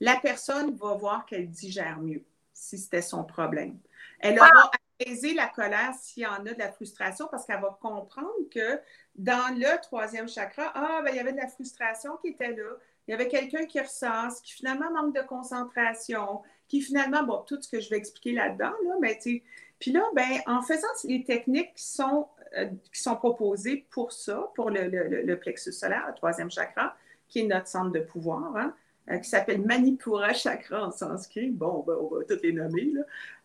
la personne va voir qu'elle digère mieux, si c'était son problème. Elle aura apaisé la colère s'il y en a de la frustration parce qu'elle va comprendre que dans le troisième chakra, ah, ben, il y avait de la frustration qui était là. Il y avait quelqu'un qui ressasse, qui finalement manque de concentration, qui finalement, bon, tout ce que je vais expliquer là-dedans, là, mais tu puis là, ben, en faisant les techniques qui sont, euh, qui sont proposées pour ça, pour le, le, plexus solaire, le troisième chakra, qui est notre centre de pouvoir, hein, euh, qui s'appelle Manipura Chakra en sanskrit. Bon, ben, on va toutes les nommer.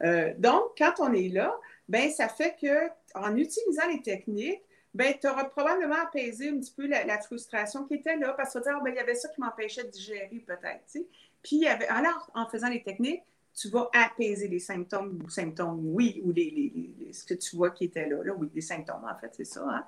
Euh, donc, quand on est là, ben, ça fait que en utilisant les techniques, ben, tu auras probablement apaisé un petit peu la, frustration qui était là, parce que dire, ah, ben, il y avait ça qui m'empêchait de digérer peut-être. Puis, alors, en faisant les techniques, tu vas apaiser les symptômes, ou symptômes, oui, ou les, ce que tu vois qui était là, là, oui, les symptômes, en fait, c'est ça. Hein.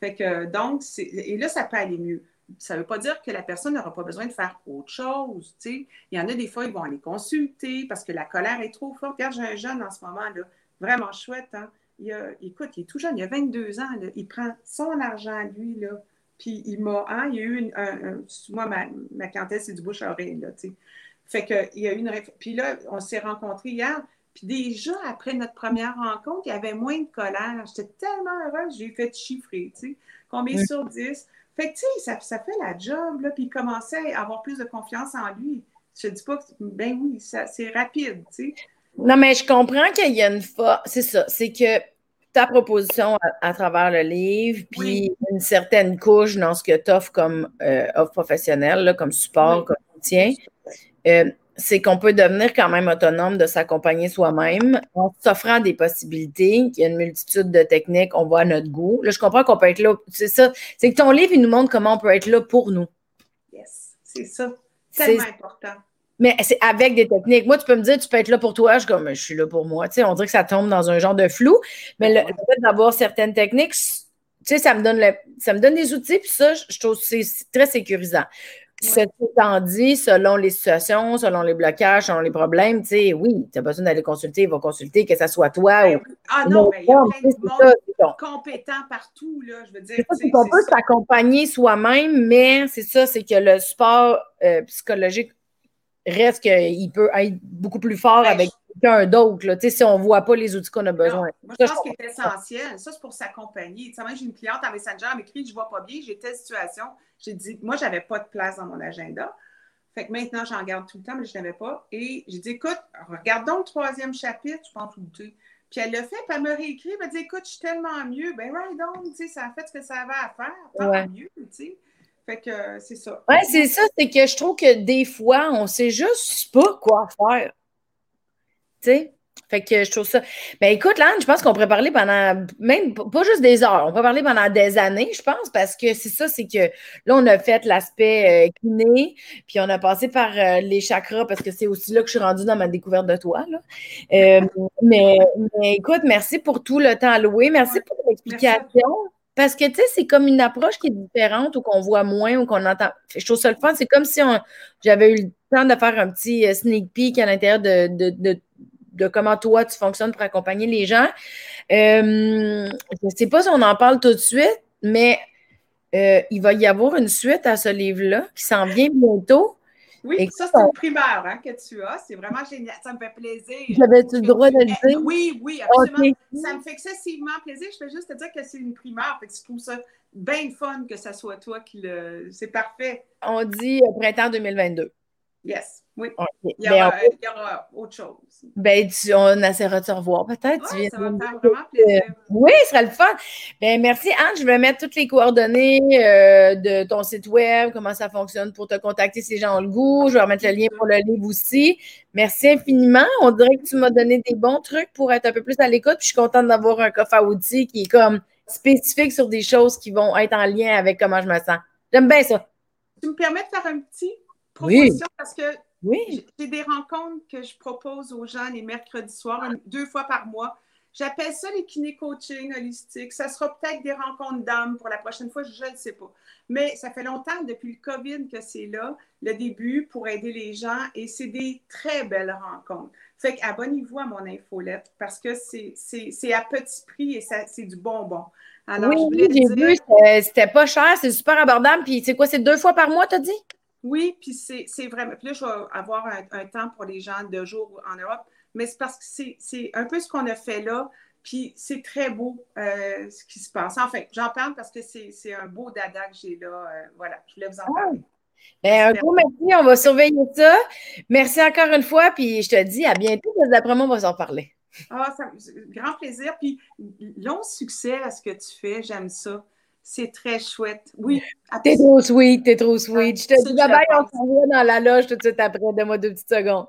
Fait que, donc, et là, ça peut aller mieux. Ça ne veut pas dire que la personne n'aura pas besoin de faire autre chose. sais. Il y en a des fois, ils vont aller consulter parce que la colère est trop forte. Regarde, j'ai un jeune en ce moment, là, vraiment chouette. Hein? Il a, écoute, il est tout jeune, il a 22 ans. Il prend son argent, lui, là. Puis il m'a. Hein, il y a eu une. Un, moi, ma, ma clientèle, c'est du bouche à oreille, là, tu sais. Fait que, il y a eu une. Puis là, on s'est rencontrés hier. Puis déjà, après notre première rencontre, il y avait moins de colère. J'étais tellement heureuse, j'ai fait chiffrer, tu sais. Combien sur 10? Fait que, tu sais, ça, fait la job, là, puis il commençait à avoir plus de confiance en lui. Je te dis pas que, ben oui, c'est rapide, tu sais. Non, mais je comprends qu'il y a une fois, c'est ça, c'est que ta proposition à, travers le livre, puis une certaine couche dans ce que tu offres comme euh, offre professionnelle, comme support, comme soutien, euh, c'est qu'on peut devenir quand même autonome de s'accompagner soi-même en s'offrant des possibilités. Il y a une multitude de techniques, on voit à notre goût. Là, je comprends qu'on peut être là. C'est ça. C'est que ton livre, il nous montre comment on peut être là pour nous. Yes, c'est ça. Tellement important. Mais c'est avec des techniques. Moi, tu peux me dire, tu peux être là pour toi. Je suis comme, je suis là pour moi. Tu sais, on dirait que ça tombe dans un genre de flou. Mais le, fait d'avoir certaines techniques, tu sais, ça me donne, ça me donne des outils. Puis ça, je trouve que c'est très sécurisant. C'est étant dit, selon les situations, selon les blocages, selon les problèmes, tu sais, oui, tu as besoin d'aller consulter, il va consulter, que ce soit toi ben ou. Ah non, mais il y a plein de monde compétent partout, là, je veux dire. C'est on peut s'accompagner soi-même, mais c'est ça, c'est que le support euh, psychologique reste qu'il peut être beaucoup plus fort ben, avec quelqu'un d'autre, là, si on ne voit pas les outils qu'on a besoin. moi, je pense qu'il est essentiel. Ça, c'est pour s'accompagner. Tu sais, moi, j'ai une cliente en Messenger, elle m'écrit, je ne vois pas bien, j'ai telle situation. J'ai dit, moi, je n'avais pas de place dans mon agenda. Fait que maintenant, j'en garde tout le temps, mais je n'avais pas. Et j'ai dit, écoute, regardons le troisième chapitre, je pense, ou deux. Puis elle l'a fait, puis elle me réécrit, elle m'a dit, écoute, je suis tellement mieux. Ben, right on, tu sais, ça a fait ce que ça avait à faire. Tant mieux, tu sais. Fait que c'est ça. Oui, c'est ça, c'est que je trouve que des fois, on ne sait juste pas quoi faire. Tu sais? Fait que je trouve ça. Ben écoute, là, je pense qu'on pourrait parler pendant même pas juste des heures, on peut parler pendant des années, je pense, parce que c'est ça, c'est que là, on a fait l'aspect euh, kiné, puis on a passé par euh, les chakras, parce que c'est aussi là que je suis rendue dans ma découverte de toi. Là. Euh, mais, écoute, merci pour tout le temps alloué, merci pour l'explication. Parce que, tu sais, c'est comme une approche qui est différente ou qu'on voit moins ou qu'on entend. Je trouve ça le fun. C'est comme si j'avais eu le temps de faire un petit sneak peek à l'intérieur de de comment toi, tu fonctionnes pour accompagner les gens. Euh, je ne sais pas si on en parle tout de suite, mais euh, il va y avoir une suite à ce livre-là qui s'en vient bientôt. Oui, ça, c'est une primeur hein, que tu as. C'est vraiment génial. Ça me fait plaisir. J'avais-tu le droit de le dire? Oui, oui, absolument. Ça me fait excessivement plaisir. Je peux juste te dire que c'est une primeur. Fait que je trouve ça bien fun que ce soit toi qui le. C'est parfait. On dit euh, printemps 2022. Yes. Oui. Il, y aura, ben, il, y aura, autre chose. Ben, on essaiera de se revoir peut-être. Ouais, ça va me faire vraiment plaisir. oui, ce sera le fun. Ben, merci, Anne. Je vais mettre toutes les coordonnées euh, de ton site web, comment ça fonctionne pour te contacter si les gens ont le goût. Je vais remettre le lien pour le livre aussi. Merci infiniment. On dirait que tu m'as donné des bons trucs pour être un peu plus à l'écoute. je suis contente d'avoir un coffre à outils qui est comme spécifique sur des choses qui vont être en lien avec comment je me sens. J'aime bien ça. Tu me permets de faire un petit proposition parce que oui. J'ai des rencontres que je propose aux gens les mercredis soirs, deux fois par mois. J'appelle ça les kiné-coaching holistiques. Ça sera peut-être des rencontres d'âmes pour la prochaine fois, je ne sais pas. Mais ça fait longtemps, depuis le COVID, que c'est là, le début pour aider les gens et c'est des très belles rencontres. Fait qu'abonnez-vous à mon infolette parce que c'est à petit prix et c'est du bonbon. Alors, oui, j'ai vu, c'était pas cher, c'est super abordable. Puis c'est quoi, c'est deux fois par mois, t'as dit? Oui, puis c'est vraiment. Puis là, je vais avoir un, temps pour les gens de jour en Europe, mais c'est parce que c'est un peu ce qu'on a fait là. Puis c'est très beau euh, ce qui se passe. Enfin, j'en parle parce que c'est un beau dada que j'ai là. Euh, voilà, je voulais vous en ah! parler. Ben, un gros merci, on va surveiller ça. Merci encore une fois, puis je te dis à bientôt, d'après moi, on va s'en parler. Ah, ça, grand plaisir. Puis long succès à ce que tu fais, j'aime ça. C'est très chouette. Oui. T'es trop sweet, t'es trop sweet. Je te dis bye on se revoit dans la loge tout de suite après. Donne-moi deux petites secondes.